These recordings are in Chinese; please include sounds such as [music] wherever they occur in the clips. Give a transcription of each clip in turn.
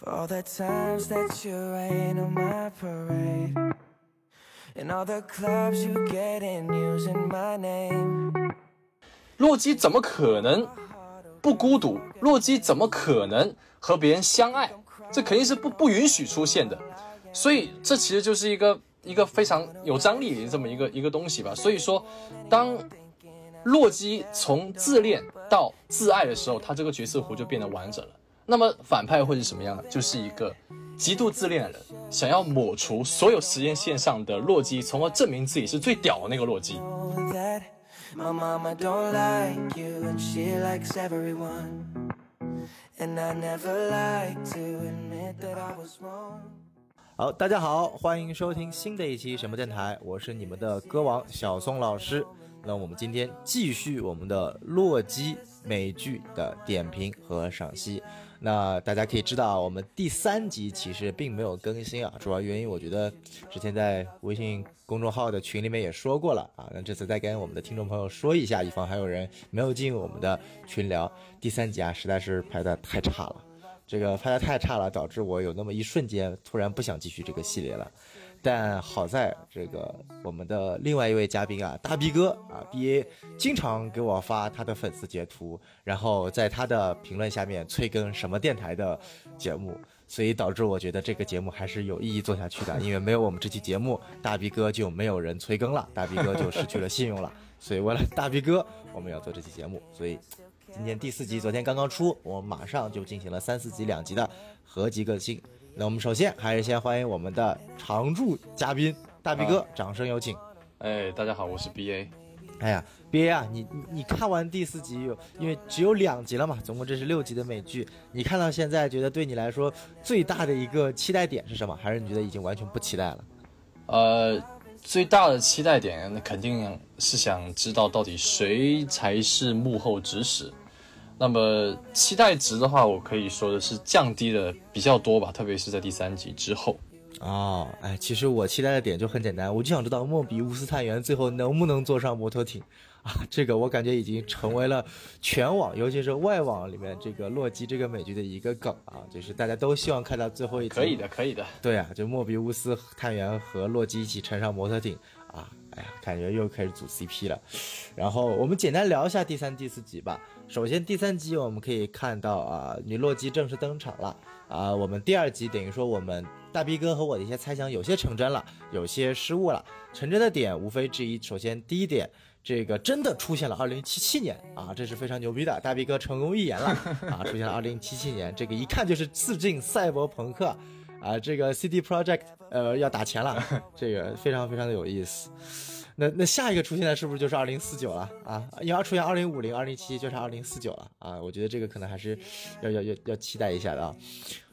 For all the times that you rain on my parade. And all the clubs you get in using my name. 洛基怎么可能不孤独？洛基怎么可能和别人相爱？这肯定是不不允许出现的。所以这其实就是一个一个非常有张力的这么一个一个东西吧。所以说，当洛基从自恋到自爱的时候，他这个角色弧就变得完整了。那么反派会是什么样的？就是一个极度自恋的人，想要抹除所有时间线上的洛基，从而证明自己是最屌的那个洛基。好，大家好，欢迎收听新的一期什么电台，我是你们的歌王小宋老师。那我们今天继续我们的洛基美剧的点评和赏析。那大家可以知道，我们第三集其实并没有更新啊，主要原因我觉得之前在微信公众号的群里面也说过了啊，那这次再跟我们的听众朋友说一下，以防还有人没有进入我们的群聊。第三集啊，实在是拍的太差了。这个拍的太差了，导致我有那么一瞬间突然不想继续这个系列了。但好在这个我们的另外一位嘉宾啊，大 B 哥啊，B A 经常给我发他的粉丝截图，然后在他的评论下面催更什么电台的节目，所以导致我觉得这个节目还是有意义做下去的，[laughs] 因为没有我们这期节目，大 B 哥就没有人催更了，大 B 哥就失去了信用了。所以为了大 B 哥，我们要做这期节目，所以今天第四集昨天刚刚出，我们马上就进行了三四集两集的合集更新。那我们首先还是先欢迎我们的常驻嘉宾大 B 哥，掌声有请。哎，大家好，我是 B A。哎呀，B A 啊，你你你看完第四集有，因为只有两集了嘛，总共这是六集的美剧，你看到现在觉得对你来说最大的一个期待点是什么？还是你觉得已经完全不期待了？呃，最大的期待点，那肯定是想知道到底谁才是幕后指使。那么期待值的话，我可以说的是降低的比较多吧，特别是在第三集之后。哦，哎，其实我期待的点就很简单，我就想知道莫比乌斯探员最后能不能坐上摩托艇啊！这个我感觉已经成为了全网，尤其是外网里面这个洛基这个美剧的一个梗啊，就是大家都希望看到最后一集。可以的，可以的。对啊，就莫比乌斯探员和洛基一起乘上摩托艇啊，哎呀，感觉又开始组 CP 了。然后我们简单聊一下第三、第四集吧。首先第三集我们可以看到啊，女洛基正式登场了啊。我们第二集等于说我们大 B 哥和我的一些猜想有些成真了，有些失误了。成真的点无非之一，首先第一点。这个真的出现了2077年啊，这是非常牛逼的，大 B 哥成功预言了 [laughs] 啊，出现了2077年，这个一看就是致敬赛博朋克啊，这个 CD Project 呃要打钱了，这个非常非常的有意思。那那下一个出现的是不是就是2049了啊？因为要出现2050、2077就是2049了啊，我觉得这个可能还是要要要要期待一下的啊。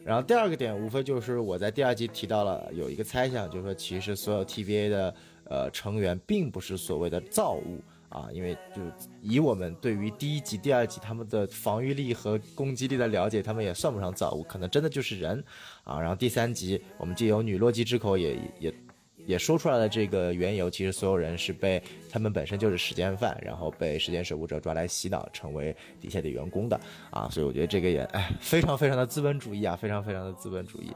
然后第二个点无非就是我在第二集提到了有一个猜想，就是说其实所有 TVA 的呃成员并不是所谓的造物啊，因为就以我们对于第一集、第二集他们的防御力和攻击力的了解，他们也算不上造物，可能真的就是人啊。然后第三集我们借由女洛基之口也也也说出来了这个缘由，其实所有人是被他们本身就是时间犯，然后被时间守护者抓来洗脑，成为底下的员工的啊。所以我觉得这个也哎非常非常的资本主义啊，非常非常的资本主义。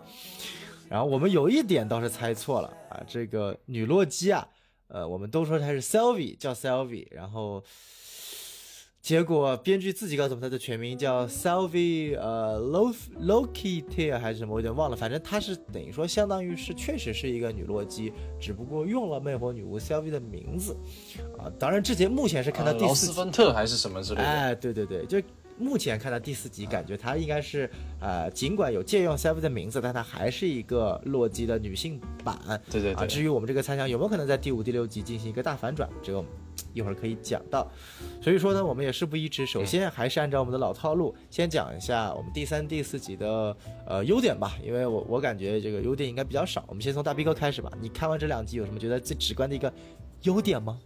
然后我们有一点倒是猜错了啊，这个女洛基啊，呃，我们都说她是 Selvi，叫 Selvi，然后结果编剧自己告诉我们她的全名叫 Sylvie，呃，Lo Loki Tear 还是什么，我有点忘了，反正她是等于说相当于是确实是一个女洛基，只不过用了魅惑女巫 Sylvie 的名字啊。当然之前目前是看到第劳四集。斯芬特还是什么之类的。哎，对对对，就目前看到第四集，感觉她应该是呃，尽管有借用 Sylvie 的名字，但她还是一个洛基的女性版。啊，对对对。至于我们这个猜想有没有可能在第五、第六集进行一个大反转，这个一会儿可以讲到。所以说呢，我们也事不宜迟，首先还是按照我们的老套路，先讲一下我们第三、第四集的呃优点吧，因为我我感觉这个优点应该比较少。我们先从大 B 哥开始吧，你看完这两集有什么觉得最直观的一个优点吗？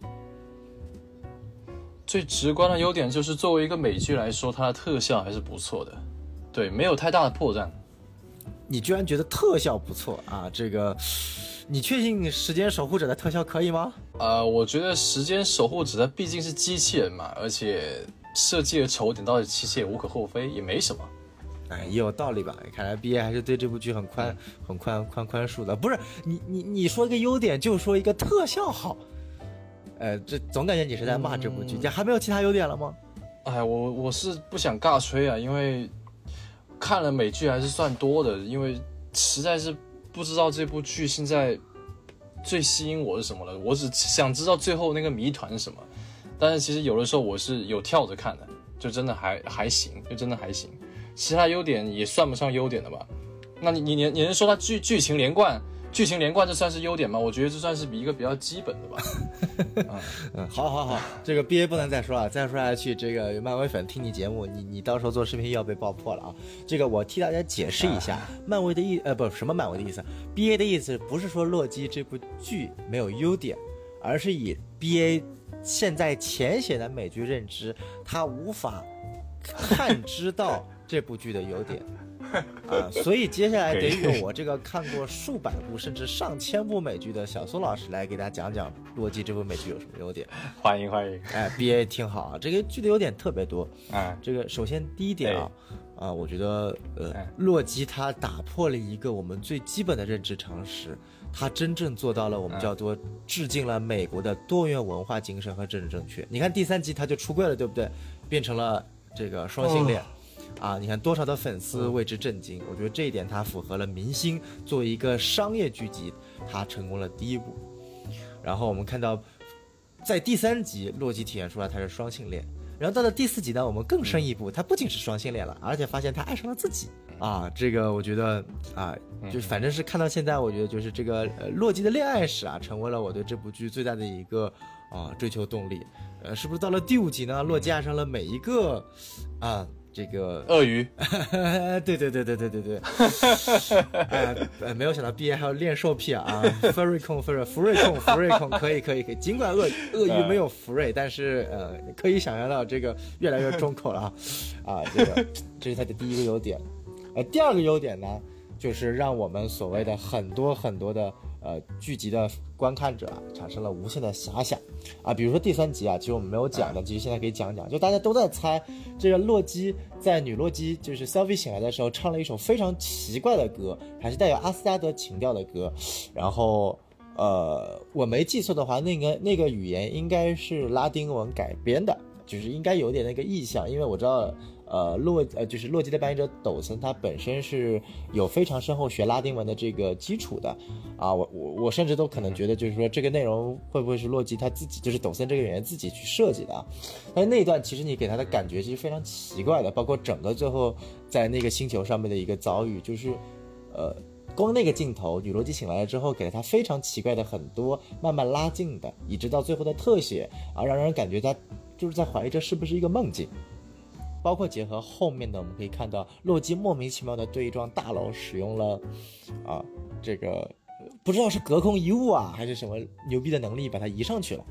最直观的优点就是，作为一个美剧来说，它的特效还是不错的，对，没有太大的破绽。你居然觉得特效不错啊？这个，你确定时间守护者的特效可以吗？呃，我觉得时间守护者它毕竟是机器人嘛，而且设计的丑点倒是其实也无可厚非，也没什么。哎，也有道理吧？看来毕业还是对这部剧很宽、很宽、宽宽恕的。不是你你你说一个优点，就说一个特效好，呃，这总感觉你是在骂这部剧，你还没有其他优点了吗？哎，我我是不想尬吹啊，因为看了美剧还是算多的，因为实在是不知道这部剧现在最吸引我是什么了。我只想知道最后那个谜团是什么。但是其实有的时候我是有跳着看的，就真的还还行，就真的还行。其他优点也算不上优点的吧？那你你你你能说它剧剧情连贯？剧情连贯这算是优点吗？我觉得这算是比一个比较基本的吧。[laughs] 嗯，好，好，好，这个 B A 不能再说了，再说下去，这个漫威粉听你节目，你你到时候做视频又要被爆破了啊！这个我替大家解释一下，漫威的意呃不什么漫威的意思，B A 的意思不是说洛基这部剧没有优点，而是以 B A 现在浅显的美剧认知，他无法探知到这部剧的优点。[laughs] 啊，所以接下来得由我这个看过数百部甚至上千部美剧的小苏老师来给大家讲讲《洛基》这部美剧有什么优点。[laughs] 欢迎欢迎，哎，B A 听好啊，这个剧的优点特别多啊。这个首先第一点啊，啊，我觉得呃，洛基他打破了一个我们最基本的认知常识，他真正做到了我们叫做致敬了美国的多元文化精神和政治正确。你看第三集他就出柜了，对不对？变成了这个双性恋。啊，你看多少的粉丝为之震惊？我觉得这一点它符合了明星作为一个商业剧集，它成功了第一步。然后我们看到，在第三集，洛基体现出来他是双性恋。然后到了第四集呢，我们更深一步，他不仅是双性恋了，而且发现他爱上了自己。啊，这个我觉得啊，就反正是看到现在，我觉得就是这个呃洛基的恋爱史啊，成为了我对这部剧最大的一个啊追求动力。呃，是不是到了第五集呢？洛基爱上了每一个啊。这个鳄鱼，对对对对对对对，[laughs] 哎，没有想到毕业还要练兽癖啊，furry 控 furry 福瑞控福瑞控可以可以可以，尽管鳄鳄鱼没有福瑞，但是呃，可以想象到这个越来越重口了啊，啊，这个这是它的第一个优点，呃，第二个优点呢，就是让我们所谓的很多很多的。呃，剧集的观看者啊，产生了无限的遐想啊，比如说第三集啊，其实我们没有讲的，其实现在可以讲讲，就大家都在猜，这个洛基在女洛基就是 Sylvie 醒来的时候，唱了一首非常奇怪的歌，还是带有阿斯加德情调的歌，然后呃，我没记错的话，那个那个语言应该是拉丁文改编的，就是应该有点那个意象，因为我知道。呃，洛呃就是洛基的扮演者抖森，他本身是有非常深厚学拉丁文的这个基础的，啊，我我我甚至都可能觉得，就是说这个内容会不会是洛基他自己，就是抖森这个演员自己去设计的啊？但那一段其实你给他的感觉其实非常奇怪的，包括整个最后在那个星球上面的一个遭遇，就是，呃，光那个镜头，女洛基醒来了之后，给了他非常奇怪的很多慢慢拉近的，一直到最后的特写啊，让人感觉他就是在怀疑这是不是一个梦境。包括结合后面的，我们可以看到洛基莫名其妙的对一幢大楼使用了，啊，这个不知道是隔空移物啊，还是什么牛逼的能力把它移上去了。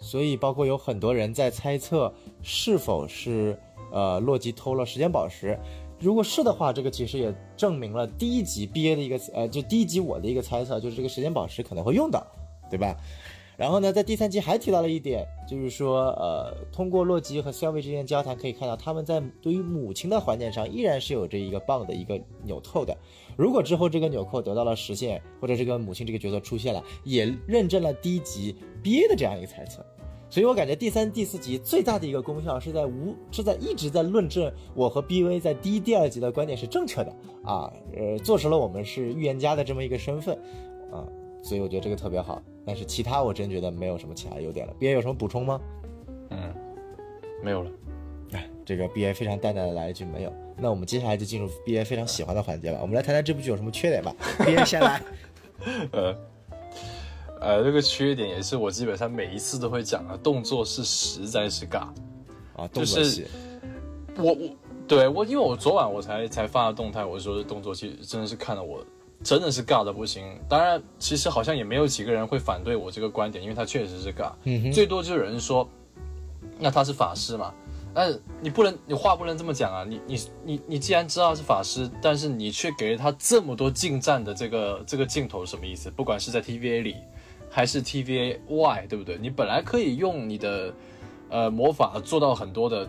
所以包括有很多人在猜测是否是呃洛基偷了时间宝石。如果是的话，这个其实也证明了第一集 B A 的一个呃，就第一集我的一个猜测，就是这个时间宝石可能会用到，对吧？然后呢，在第三集还提到了一点，就是说，呃，通过洛基和肖维之间的交谈，可以看到他们在对于母亲的怀念上依然是有着一个棒的一个纽扣的。如果之后这个纽扣得到了实现，或者这个母亲这个角色出现了，也认证了第一集 B A 的这样一个猜测。所以我感觉第三、第四集最大的一个功效是在无是在一直在论证我和 B V 在第一、第二集的观点是正确的啊，呃，坐实了我们是预言家的这么一个身份啊。所以我觉得这个特别好，但是其他我真觉得没有什么其他优点了。B A 有什么补充吗？嗯，没有了。哎，这个 B A 非常淡淡的来一句没有。那我们接下来就进入 B A 非常喜欢的环节吧。我们来谈谈这部剧有什么缺点吧。[laughs] B A 先来。[laughs] 呃，呃，这个缺点也是我基本上每一次都会讲的，动作是实在是尬啊，动作戏。我我对我，因为我昨晚我才才发的动态，我说动作戏真的是看了我。真的是尬的不行，当然，其实好像也没有几个人会反对我这个观点，因为他确实是尬。最多就有人说，那他是法师嘛？但是你不能，你话不能这么讲啊！你你你你既然知道是法师，但是你却给了他这么多近战的这个这个镜头，什么意思？不管是在 TVA 里，还是 TVA 外，对不对？你本来可以用你的呃魔法做到很多的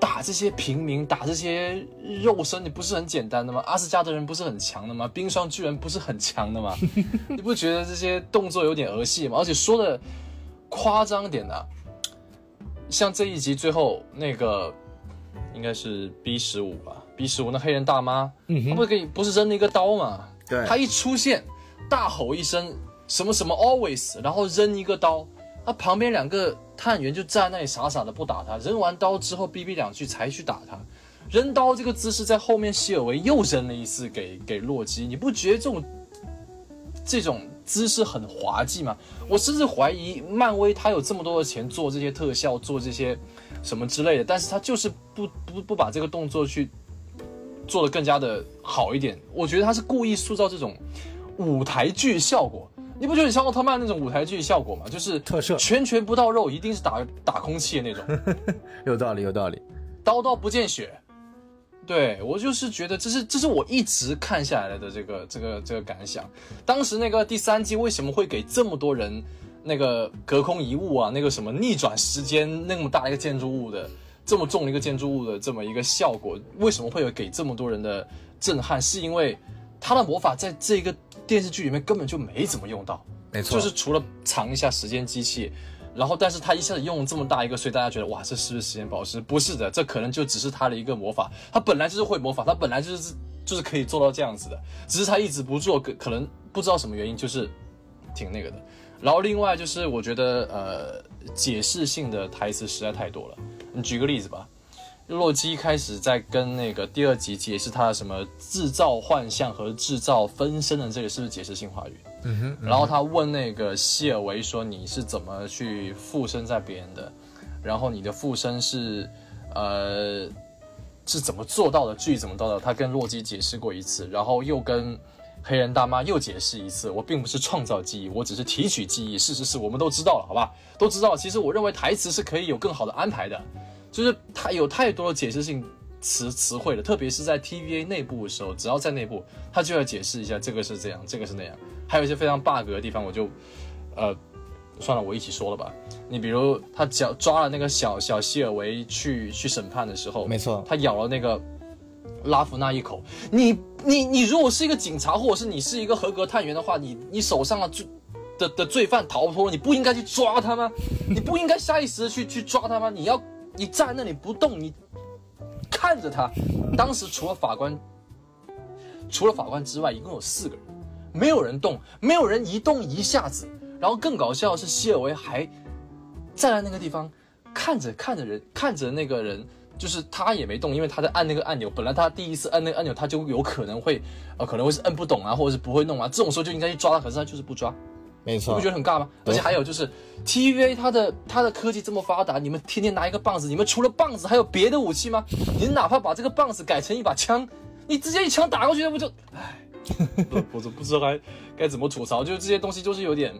打这些平民，打这些肉身，你不是很简单的吗？阿斯加德人不是很强的吗？冰霜巨人不是很强的吗？[laughs] 你不觉得这些动作有点儿戏吗？而且说的夸张点的、啊，像这一集最后那个应该是 B 十五吧，B 十五那黑人大妈，她不是给你不是扔了一个刀吗？对她一出现，大吼一声什么什么 always，然后扔一个刀，他旁边两个探员就站那里傻傻的不打他，扔完刀之后逼逼两句才去打他。扔刀这个姿势在后面，希尔维又扔了一次给给洛基，你不觉得这种这种姿势很滑稽吗？我甚至怀疑漫威他有这么多的钱做这些特效，做这些什么之类的，但是他就是不不不把这个动作去做得更加的好一点。我觉得他是故意塑造这种舞台剧效果。你不觉得很像奥特曼那种舞台剧效果吗？就是特摄拳拳不到肉，一定是打打空气的那种，[laughs] 有道理，有道理。刀刀不见血。对我就是觉得这是这是我一直看下来的这个这个这个感想。当时那个第三季为什么会给这么多人那个隔空遗物啊，那个什么逆转时间那么大一个建筑物的这么重的一个建筑物的这么一个效果，为什么会有给这么多人的震撼？是因为他的魔法在这个电视剧里面根本就没怎么用到。没错，就是除了藏一下时间机器，然后但是他一下子用了这么大一个，所以大家觉得哇，这是不是时间宝石？不是的，这可能就只是他的一个魔法，他本来就是会魔法，他本来就是就是可以做到这样子的，只是他一直不做，可可能不知道什么原因，就是挺那个的。然后另外就是我觉得呃解释性的台词实在太多了，你举个例子吧。洛基开始在跟那个第二集解释他的什么制造幻象和制造分身的这个是不是解释性话语？嗯哼，然后他问那个希尔维说：“你是怎么去附身在别人的？然后你的附身是，呃，是怎么做到的？具体怎么做到的？”他跟洛基解释过一次，然后又跟黑人大妈又解释一次：“我并不是创造记忆，我只是提取记忆。事实是我们都知道了，好吧？都知道。其实我认为台词是可以有更好的安排的，就是他有太多的解释性。”词词汇了，特别是在 TVA 内部的时候，只要在内部，他就要解释一下这个是这样，这个是那样，还有一些非常 bug 的地方，我就，呃，算了，我一起说了吧。你比如他脚抓了那个小小希尔维去去审判的时候，没错，他咬了那个拉夫纳一口。你你你如果是一个警察，或者是你是一个合格探员的话，你你手上的罪的的罪犯逃脱了，你不应该去抓他吗？你不应该下意识的去去抓他吗？你要你站那里不动，你。看着他，当时除了法官，除了法官之外，一共有四个人，没有人动，没有人移动一下子。然后更搞笑的是，希尔维还站在那个地方，看着看着人，看着那个人，就是他也没动，因为他在按那个按钮。本来他第一次按那个按钮，他就有可能会，呃，可能会是摁不懂啊，或者是不会弄啊。这种时候就应该去抓他，可是他就是不抓。没错，你不觉得很尬吗？而且还有就是，TVA 它的它的科技这么发达，你们天天拿一个棒子，你们除了棒子还有别的武器吗？你哪怕把这个棒子改成一把枪，你直接一枪打过去，那不就……唉，[laughs] 我都不知道该该怎么吐槽，就是这些东西就是有点，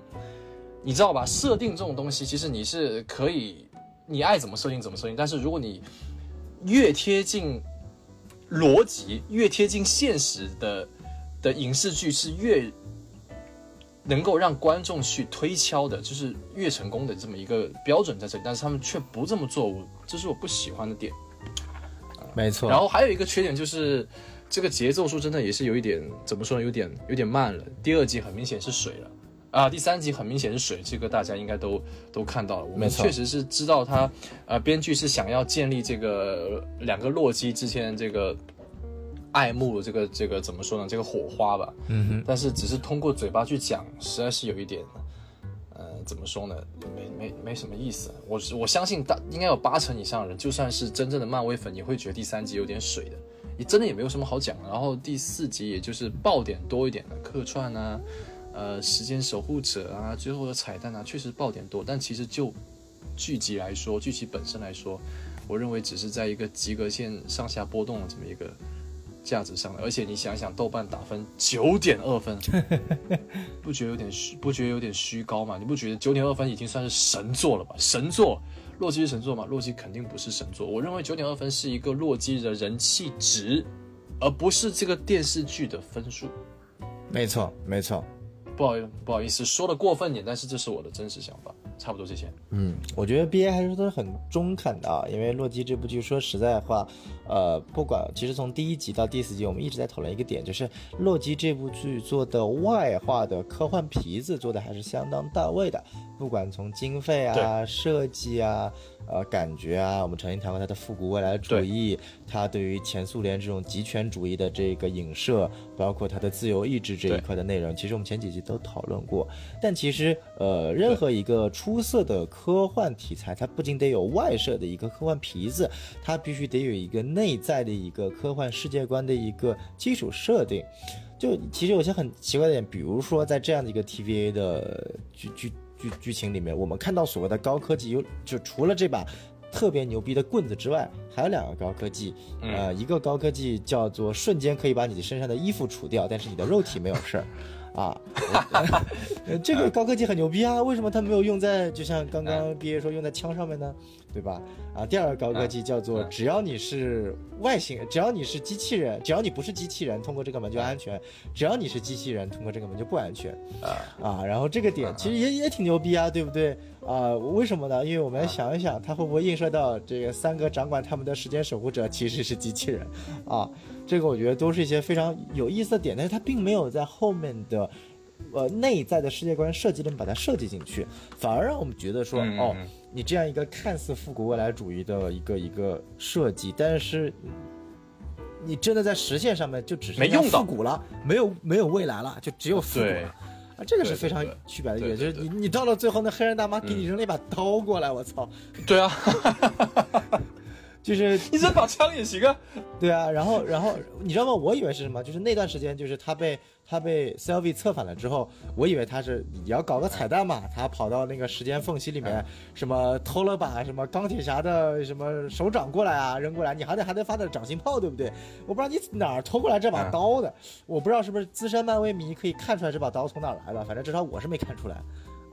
你知道吧？设定这种东西，其实你是可以，你爱怎么设定怎么设定，但是如果你越贴近逻辑，越贴近现实的的影视剧是越。能够让观众去推敲的，就是越成功的这么一个标准在这里，但是他们却不这么做，我这是我不喜欢的点。没错。然后还有一个缺点就是，这个节奏说真的也是有一点，怎么说呢？有点有点慢了。第二集很明显是水了啊，第三集很明显是水，这个大家应该都都看到了。我们确实是知道他，呃，编剧是想要建立这个两个洛基之间的这个。爱慕的这个这个怎么说呢？这个火花吧，嗯哼，但是只是通过嘴巴去讲，实在是有一点，呃，怎么说呢？没没没什么意思。我我相信大应该有八成以上的人，就算是真正的漫威粉，也会觉得第三集有点水的。你真的也没有什么好讲。然后第四集也就是爆点多一点的客串啊，呃，时间守护者啊，最后的彩蛋啊，确实爆点多。但其实就剧集来说，剧集本身来说，我认为只是在一个及格线上下波动的这么一个。价值上的，而且你想想，豆瓣打分九点二分，[laughs] 不觉得有点虚？不觉得有点虚高吗？你不觉得九点二分已经算是神作了吧？神作，洛基是神作吗？洛基肯定不是神作。我认为九点二分是一个洛基的人气值，而不是这个电视剧的分数。没错，没错。不好意思，不好意思，说的过分点，但是这是我的真实想法。差不多这些。嗯，我觉得 B A 还是都是很中肯的啊，因为《洛基》这部剧，说实在话，呃，不管其实从第一集到第四集，我们一直在讨论一个点，就是《洛基》这部剧做的外化的科幻皮子做的还是相当到位的，不管从经费啊、设计啊、呃感觉啊，我们曾经谈过他的复古未来主义，他对于前苏联这种极权主义的这个影射，包括他的自由意志这一块的内容，其实我们前几集都讨论过。但其实，呃，任何一个出色的科幻题材，它不仅得有外设的一个科幻皮子，它必须得有一个内在的一个科幻世界观的一个基础设定。就其实有些很奇怪的点，比如说在这样的一个 TVA 的剧剧剧剧情里面，我们看到所谓的高科技，有就除了这把特别牛逼的棍子之外，还有两个高科技，呃，一个高科技叫做瞬间可以把你身上的衣服除掉，但是你的肉体没有事儿。啊，呃 [laughs] 这个高科技很牛逼啊！为什么它没有用在就像刚刚毕业说用在枪上面呢？对吧？啊，第二个高科技叫做只要你是外星，只要你是机器人，只要你不是机器人，通过这个门就安全；只要你是机器人，通过这个门就不安全。啊，然后这个点其实也也挺牛逼啊，对不对？啊，为什么呢？因为我们想一想，它会不会映射到这个三个掌管他们的时间守护者其实是机器人？啊，这个我觉得都是一些非常有意思的点，但是它并没有在后面的。呃，内在的世界观设计里面把它设计进去，反而让我们觉得说，哦，你这样一个看似复古未来主义的一个一个设计，但是你真的在实现上面就只是没用复古了，没有没有未来了，就只有复古了。啊，这个是非常区别的一点，就是你你到了最后，那黑人大妈给你扔了一把刀过来，我操！对啊，[laughs] 就是你这把枪也行啊。对啊，然后然后你知道吗？我以为是什么？就是那段时间，就是他被他被 Sylvie 策反了之后，我以为他是你要搞个彩蛋嘛，他跑到那个时间缝隙里面，什么偷了把什么钢铁侠的什么手掌过来啊，扔过来，你还得还得发点掌心炮，对不对？我不知道你哪儿偷过来这把刀的，我不知道是不是资深漫威迷可以看出来这把刀从哪儿来的，反正至少我是没看出来，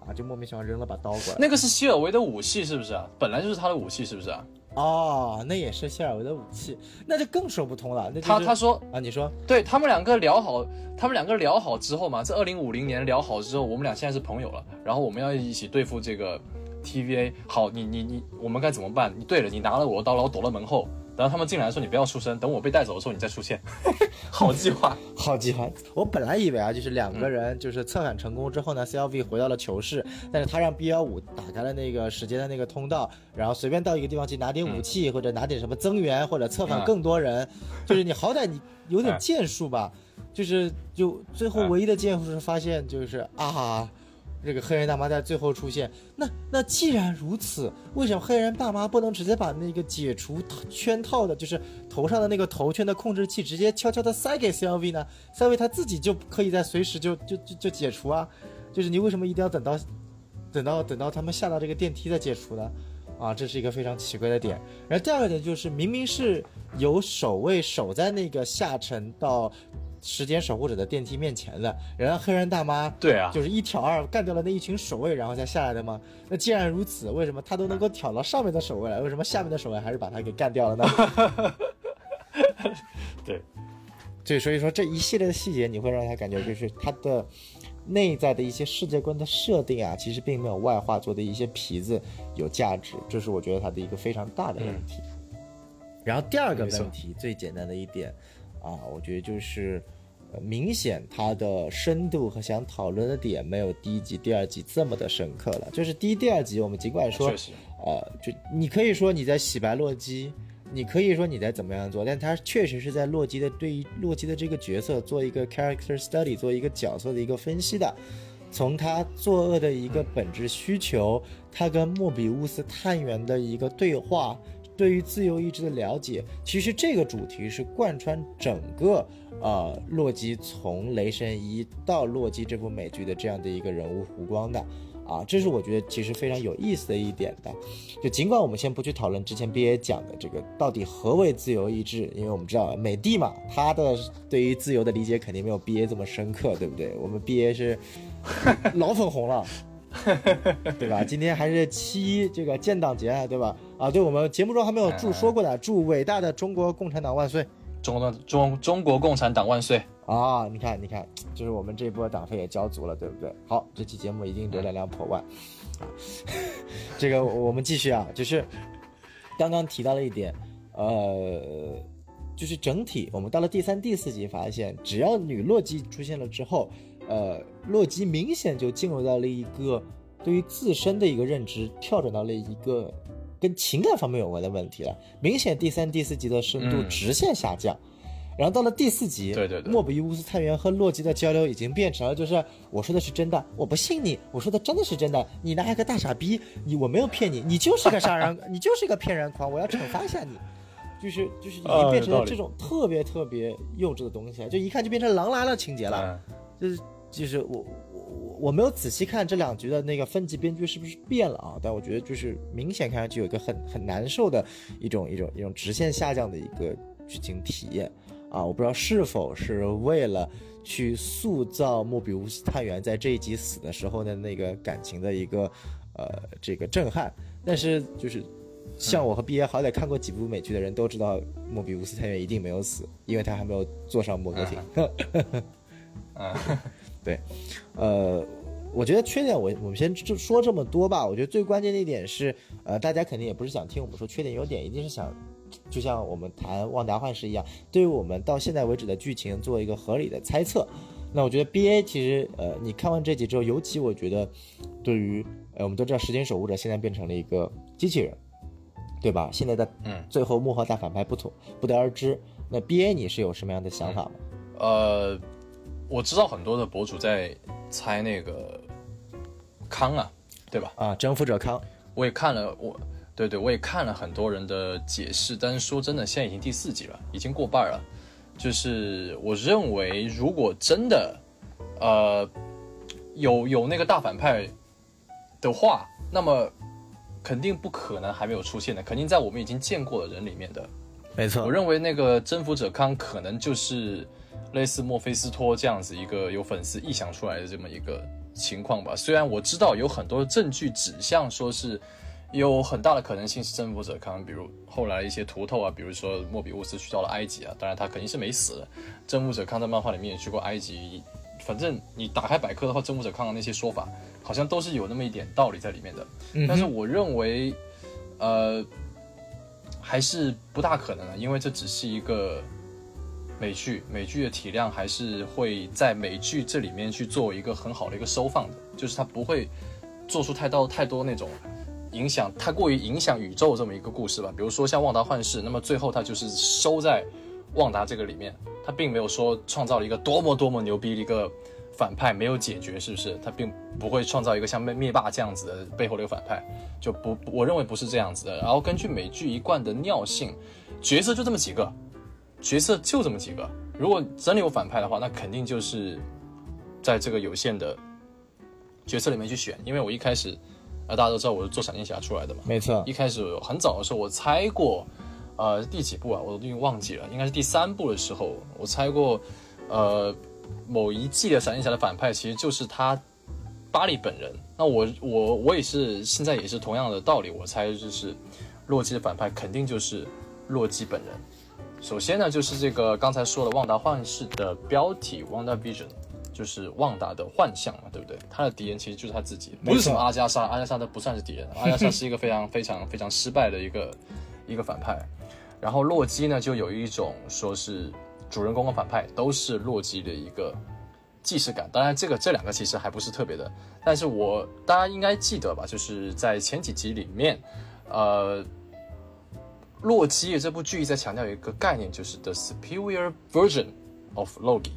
啊，就莫名其妙扔了把刀过来。那个是希尔维的武器是不是啊？本来就是他的武器是不是啊？哦，那也是谢尔维的武器，那就更说不通了。那、就是、他他说啊，你说对他们两个聊好，他们两个聊好之后嘛，这二零五零年聊好之后，我们俩现在是朋友了，然后我们要一起对付这个 TVA。好，你你你，我们该怎么办？你对了，你拿了我的刀，然后躲到门后，然后他们进来说你不要出声，等我被带走的时候你再出现。[laughs] 好计划，好计划。我本来以为啊，就是两个人就是策反成功之后呢，CLV 回到了囚室，但是他让 B 幺五打开了那个时间的那个通道，然后随便到一个地方去拿点武器、或者拿点什么增援或者策反更多人，就是你好歹你有点建树吧，就是就最后唯一的建树是发现就是啊。这个黑人大妈在最后出现，那那既然如此，为什么黑人大妈不能直接把那个解除圈套的，就是头上的那个头圈的控制器，直接悄悄的塞给 CLV 呢？CLV 他自己就可以在随时就就就就解除啊，就是你为什么一定要等到等到等到他们下到这个电梯再解除呢？啊，这是一个非常奇怪的点。然后第二个点就是，明明是有守卫守在那个下沉到。时间守护者的电梯面前的，然后黑人大妈对啊，就是一挑二干掉了那一群守卫，然后再下来的吗？那既然如此，为什么他都能够挑到上面的守卫来，为什么下面的守卫还是把他给干掉了呢？[laughs] 对，对，所以说这一系列的细节，你会让他感觉就是他的内在的一些世界观的设定啊，其实并没有外化做的一些皮子有价值，这是我觉得他的一个非常大的问题。然后第二个问题，最简单的一点。啊，我觉得就是，呃，明显它的深度和想讨论的点没有第一集、第二集这么的深刻了。就是第一、第二集，我们尽管说，呃，就你可以说你在洗白洛基，你可以说你在怎么样做，但它确实是在洛基的对于洛基的这个角色做一个 character study，做一个角色的一个分析的，从他作恶的一个本质需求，他跟莫比乌斯探员的一个对话。对于自由意志的了解，其实这个主题是贯穿整个呃洛基从雷神一到洛基这部美剧的这样的一个人物弧光的啊，这是我觉得其实非常有意思的一点的。就尽管我们先不去讨论之前 B A 讲的这个到底何为自由意志，因为我们知道美帝嘛，他的对于自由的理解肯定没有 B A 这么深刻，对不对？我们 B A 是 [laughs] 老粉红了。对吧？今天还是七这个建党节，对吧？啊，对我们节目中还没有祝说过的，祝伟大的中国共产党万岁！中国中中国共产党万岁！啊，你看，你看，就是我们这波党费也交足了，对不对？好，这期节目已经流量量破万。[laughs] 这个我们继续啊，就是刚刚提到了一点，呃，就是整体我们到了第三、第四集，发现只要女洛基出现了之后，呃，洛基明显就进入到了一个对于自身的一个认知跳转到了一个跟情感方面有关的问题了，明显第三、第四集的深度嗯直线下降。然后到了第四集，对对对莫比乌斯探员和洛基的交流已经变成了，就是我说的是真的，我不信你，我说的真的是真的，你那个大傻逼，你我没有骗你，你就是个杀人，[laughs] 你就是个骗人狂，我要惩罚一下你，就是就是已经变成了这种特别特别幼稚的东西了，就一看就变成狼来了情节了，嗯，就是就是我我没有仔细看这两局的那个分级编剧是不是变了啊？但我觉得就是明显看上去有一个很很难受的一种一种一种直线下降的一个剧情体验啊！我不知道是否是为了去塑造莫比乌斯探员在这一集死的时候的那个感情的一个呃这个震撼，但是就是。像我和毕业好歹看过几部美剧的人都知道，莫比乌斯探员一定没有死，因为他还没有坐上摩托艇。嗯，对，呃，我觉得缺点我我们先就说这么多吧。我觉得最关键的一点是，呃，大家肯定也不是想听我们说缺点优点，一定是想，就像我们谈《旺达幻视》一样，对于我们到现在为止的剧情做一个合理的猜测。那我觉得 B A 其实，呃，你看完这集之后，尤其我觉得，对于呃，我们都知道时间守护者现在变成了一个机器人，对吧？现在的嗯最后幕后大反派不妥不得而知。那 B A 你是有什么样的想法吗？呃，我知道很多的博主在猜那个康啊，对吧？啊，征服者康，我也看了，我对对，我也看了很多人的解释，但是说真的，现在已经第四集了，已经过半了。就是我认为，如果真的，呃，有有那个大反派的话，那么肯定不可能还没有出现的，肯定在我们已经见过的人里面的。没错我认为那个征服者康可能就是类似墨菲斯托这样子一个有粉丝臆想出来的这么一个情况吧。虽然我知道有很多证据指向说是有很大的可能性是征服者康，比如后来一些图透啊，比如说莫比乌斯去到了埃及啊，当然他肯定是没死的。征服者康在漫画里面也去过埃及，反正你打开百科的话，征服者康的那些说法好像都是有那么一点道理在里面的。但是我认为，呃，还是不大可能的，因为这只是一个美剧，美剧的体量还是会在美剧这里面去做一个很好的一个收放的，就是它不会做出太多太多那种影响太过于影响宇宙这么一个故事吧。比如说像《旺达幻视》，那么最后它就是收在旺达这个里面，它并没有说创造了一个多么多么牛逼的一个反派没有解决，是不是？它并不会创造一个像灭灭霸这样子的背后的一个反派，就不，我认为不是这样子的。然后根据美剧一贯的尿性，角色就这么几个，角色就这么几个。如果真的有反派的话，那肯定就是在这个有限的角色里面去选。因为我一开始，呃，大家都知道我是做闪电侠出来的嘛，没错，一开始很早的时候，我猜过，呃，第几部啊？我都已经忘记了，应该是第三部的时候，我猜过，呃，某一季的闪电侠的反派其实就是他巴里本人。那我我我也是现在也是同样的道理，我猜就是洛基的反派肯定就是洛基本人。首先呢，就是这个刚才说的《旺达幻视》的标题《Wanda Vision》，就是旺达的幻象嘛，对不对？他的敌人其实就是他自己，不是什么阿加莎，阿加莎他不算是敌人，[laughs] 阿加莎是一个非常非常非常失败的一个一个反派。然后洛基呢，就有一种说是主人公和反派都是洛基的一个既视感。当然，这个这两个其实还不是特别的，但是我大家应该记得吧？就是在前几集里面，呃，洛基这部剧在强调一个概念，就是 the superior version of Loki，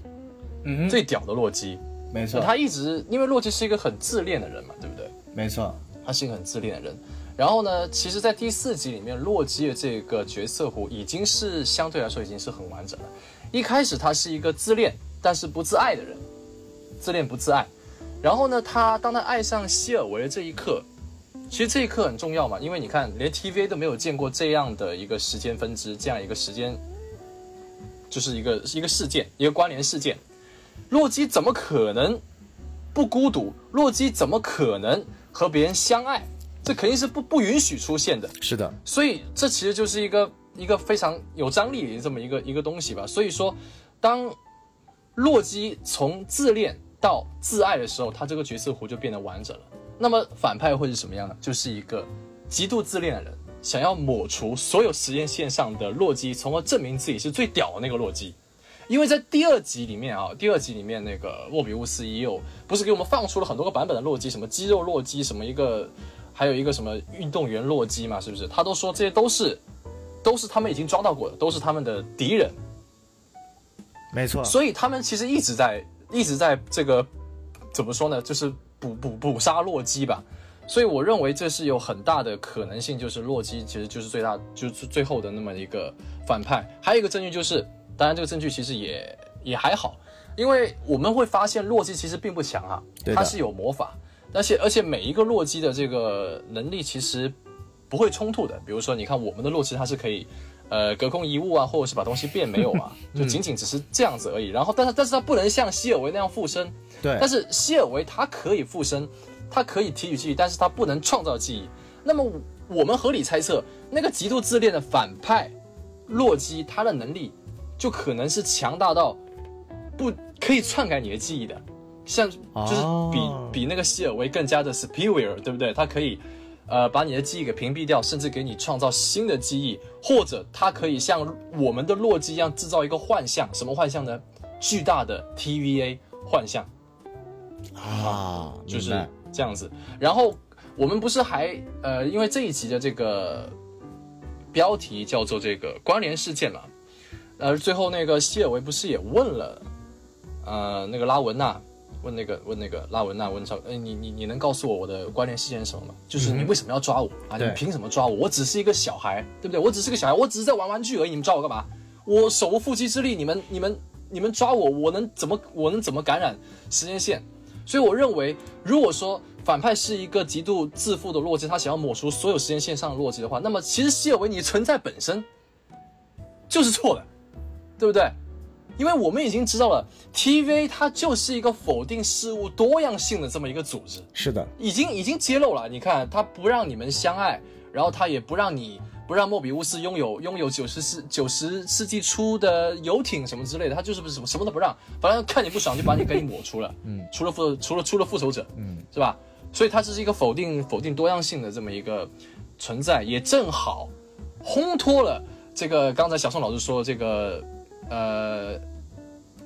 嗯最屌的洛基。没错他一直，因为洛基是一个很自恋的人嘛，对不对？没错，他是一个很自恋的人。然后呢，其实，在第四集里面，洛基的这个角色弧已经是相对来说已经是很完整了。一开始他是一个自恋但是不自爱的人，自恋不自爱。然后呢，他当他爱上希尔维的这一刻，其实这一刻很重要嘛，因为你看，连 TVA 都没有见过这样的一个时间分支，这样一个时间，就是一个一个事件，一个关联事件。洛基怎么可能不孤独？洛基怎么可能和别人相爱？这肯定是不不允许出现的。是的，所以这其实就是一个一个非常有张力的这么一个一个东西吧。所以说，当洛基从自恋到自爱的时候，他这个角色弧就变得完整了。那么反派会是什么样呢？就是一个极度自恋的人，想要抹除所有实验线上的洛基，从而证明自己是最屌的那个洛基。因为在第二集里面啊，第二集里面那个莫比乌斯也有，不是给我们放出了很多个版本的洛基，什么肌肉洛基，什么一个，还有一个什么运动员洛基嘛，是不是？他都说这些都是，都是他们已经抓到过的，都是他们的敌人。没错，所以他们其实一直在一直在这个怎么说呢？就是捕捕捕杀洛基吧。所以我认为这是有很大的可能性，就是洛基其实就是最大就是最后的那么一个反派。还有一个证据就是，当然这个证据其实也也还好，因为我们会发现洛基其实并不强啊对，他是有魔法，而且而且每一个洛基的这个能力其实不会冲突的。比如说，你看我们的洛基，他是可以。呃，隔空遗物啊，或者是把东西变没有啊，[laughs] 就仅仅只是这样子而已。然后，但是，但是他不能像希尔维那样附身。对，但是希尔维他可以附身，他可以提取记忆，但是他不能创造记忆。那么我们合理猜测，那个极度自恋的反派洛基，他的能力就可能是强大到不可以篡改你的记忆的，像就是比、哦比那个希尔维更加的 superior，对不对？他可以。呃，把你的记忆给屏蔽掉，甚至给你创造新的记忆，或者他可以像我们的洛基一样制造一个幻象，什么幻象呢？巨大的 TVA 幻象，啊，就是这样子。然后我们不是还呃，因为这一集的这个标题叫做这个关联事件嘛，呃，最后那个希尔维不是也问了呃那个拉文纳。问那个问那个拉文娜问超，哎，你你你能告诉我我的关联事件是什么吗？就是你为什么要抓我、啊？你凭什么抓我？我只是一个小孩，对不对？我只是个小孩，我只是在玩玩具而已，你们抓我干嘛？我手无缚鸡之力，你们你们你们抓我，我能怎么我能怎么感染时间线？所以我认为，如果说反派是一个极度自负的洛基，他想要抹除所有时间线上的洛基的话，那么其实希尔维你存在本身就是错的，对不对？因为我们已经知道了，TVA 它就是一个否定事物多样性的这么一个组织，是的，已经已经揭露了。你看，它不让你们相爱，然后它也不让你不让莫比乌斯拥有拥有九十世九十世纪初的游艇什么之类的，它就是不是什么什么都不让，反正看你不爽就把你给你抹除了。[laughs] 嗯，除了复除了除了复仇者，嗯，是吧？所以它这是一个否定否定多样性的这么一个存在，也正好烘托了这个刚才小宋老师说这个呃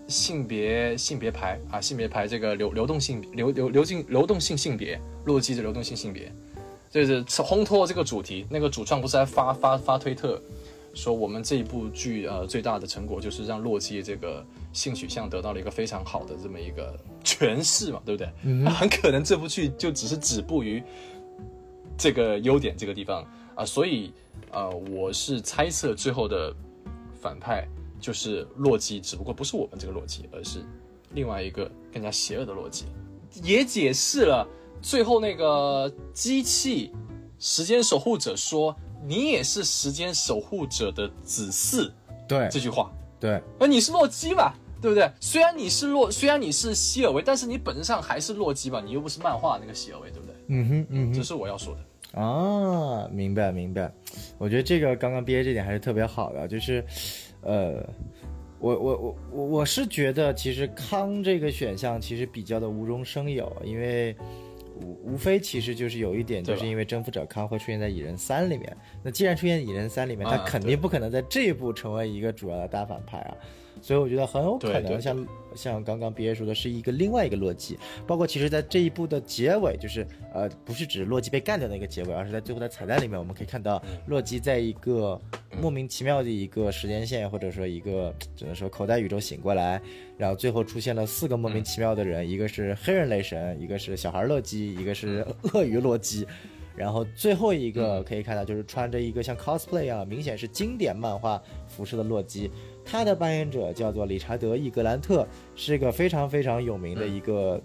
性别性别牌啊，性别牌这个流流动性流流流进流动性性别，洛基的流动性性别，就是烘托这个主题。那个主创不是还发发发推特说，我们这一部剧呃最大的成果就是让洛基这个性取向得到了一个非常好的这么一个诠释嘛，对不对？那很可能这部剧就只是止步于这个优点这个地方啊、所以呃，我是猜测最后的反派就是洛基，只不过不是我们这个洛基，而是另外一个更加邪恶的洛基，也解释了最后那个机器时间守护者说你也是时间守护者的子嗣对这句话，对，而你是洛基吧？对不对？虽然你是洛，虽然你是希尔维，但是你本质上还是洛基吧？你又不是漫画那个希尔维，对不对？嗯哼嗯哼这是我要说的。啊，明白明白，我觉得这个刚刚憋这点还是特别好的，就是，呃，我我我我我是觉得其实康这个选项其实比较的无中生有，因为无无非其实就是有一点，就是因为征服者康会出现在蚁人三里面，那既然出现蚁人三里面，他啊肯定不可能在这一部成为一个主要的大反派啊。所以我觉得很有可能像像刚刚毕业说的是一个另外一个洛基，包括其实在这一部的结尾，就是呃不是指洛基被干掉的那个结尾，而是在最后的彩蛋里面，我们可以看到洛基在一个莫名其妙的一个时间线，或者说一个只能说口袋宇宙醒过来，然后最后出现了四个莫名其妙的人，一个是黑人雷神，一个是小孩洛基，一个是鳄鱼洛基。然后最后一个可以看到，就是穿着一个像 cosplay 一样，明显是经典漫画服饰的洛基，他的扮演者叫做理查德·伊格兰特，是一个非常非常有名的一个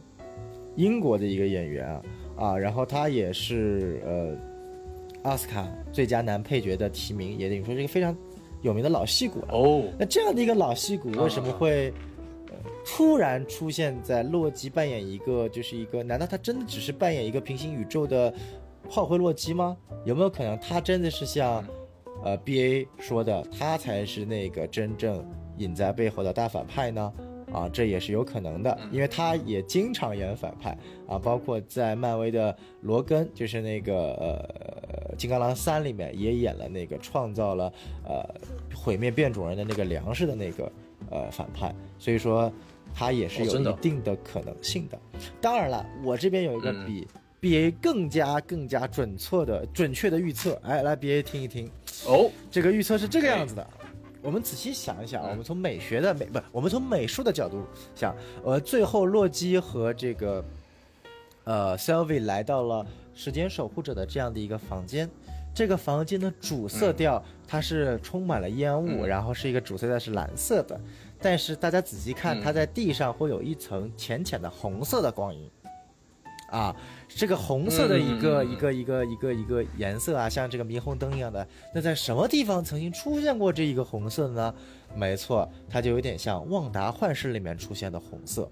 英国的一个演员啊啊，然后他也是呃奥斯卡最佳男配角的提名，也等于说是一个非常有名的老戏骨了。哦，那这样的一个老戏骨，为什么会、呃、突然出现在洛基扮演一个就是一个？难道他真的只是扮演一个平行宇宙的炮灰洛基吗？有没有可能他真的是像呃 B A 说的，他才是那个真正隐在背后的大反派呢？啊，这也是有可能的，因为他也经常演反派啊，包括在漫威的罗根，就是那个呃《金刚狼三》里面也演了那个创造了呃毁灭变种人的那个粮食的那个呃反派，所以说他也是有一定的可能性的。当然了，我这边有一个嗯比 BA 更加更加准确的准确的预测，哎，来 BA 听一听。哦，这个预测是这个样子的。我们仔细想一想，嗯我们从美学的美不，我们从美术的角度想，呃，最后洛基和这个呃 Sylvie 来到了时间守护者的这样的一个房间。这个房间的主色调它是充满了烟雾，嗯然后是一个主色调是蓝色的，但是大家仔细看，嗯它在地上会有一层浅浅的红色的光影。啊，这个红色的一个、一个一个一个一个颜色啊，像这个霓虹灯一样的，那在什么地方曾经出现过这一个红色呢？没错，它就有点像《旺达幻视》里面出现的红色。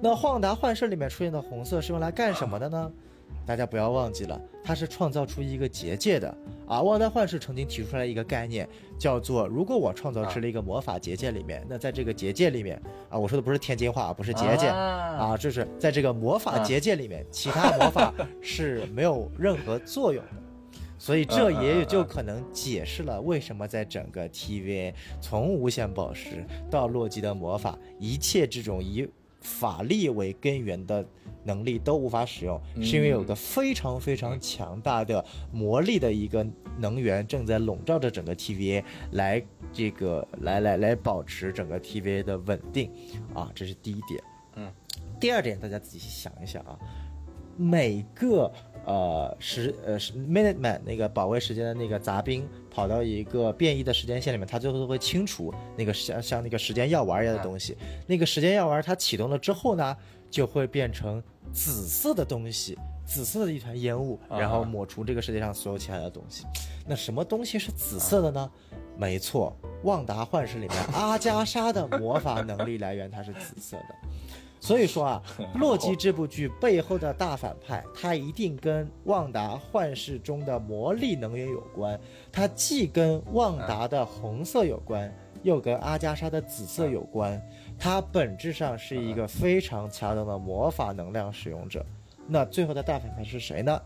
那《旺达幻视》里面出现的红色是用来干什么的呢？大家不要忘记了，它是创造出一个结界的啊！旺达幻视曾经提出来一个概念，叫做如果我创造出了一个魔法结界里面，那在这个结界里面啊，我说的不是天津话，不是结界啊啊，就是在这个魔法结界里面，其他魔法是没有任何作用的。所以这也就可能解释了为什么在整个 TVA 从无限宝石到洛基的魔法，一切这种以法力为根源的能力都无法使用，是因为有个非常非常强大的魔力的一个能源正在笼罩着整个 TVA，来这个来来来保持整个 TVA 的稳定，啊，这是第一点。嗯，第二点，大家仔细想一想啊，每个呃时呃是 Minute Man 那个保卫时间的那个杂兵跑到一个变异的时间线里面，他最后都会清除那个像像那个时间药丸一样的东西。那个时间药丸它启动了之后呢，就会变成紫色的东西，紫色的一团烟雾，然后啊抹除这个世界上所有其他的东西。那什么东西是紫色的呢？没错，旺达幻视里面阿加莎的魔法能力来源它是紫色的。所以说啊，[laughs]《洛基》这部剧背后的大反派，他一定跟旺达幻视中的魔力能源有关。他既跟旺达的红色有关，又跟阿加莎的紫色有关。他本质上是一个非常强大的魔法能量使用者。那最后的大反派是谁呢？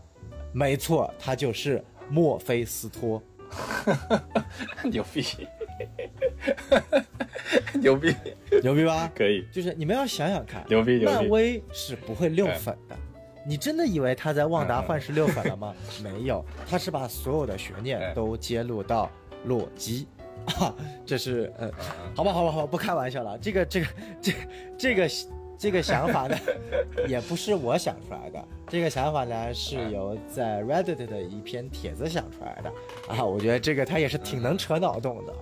没错，他就是墨菲斯托。[laughs] 牛逼，[laughs] 牛逼，牛逼吧？可以，就是你们要想想看，牛逼牛逼漫威是不会溜粉的。你真的以为他在旺达嗯幻视溜粉了吗？[laughs] 没有，他是把所有的悬念嗯都揭露到洛基。[laughs] 啊，这是呃，好吧，好吧，好吧，不开玩笑了。这个，这个，这个，这个，这个想法呢，[laughs] 也不是我想出来的。这个想法呢，是由在 Reddit 的一篇帖子想出来的。啊，我觉得这个他也是挺能扯脑洞的。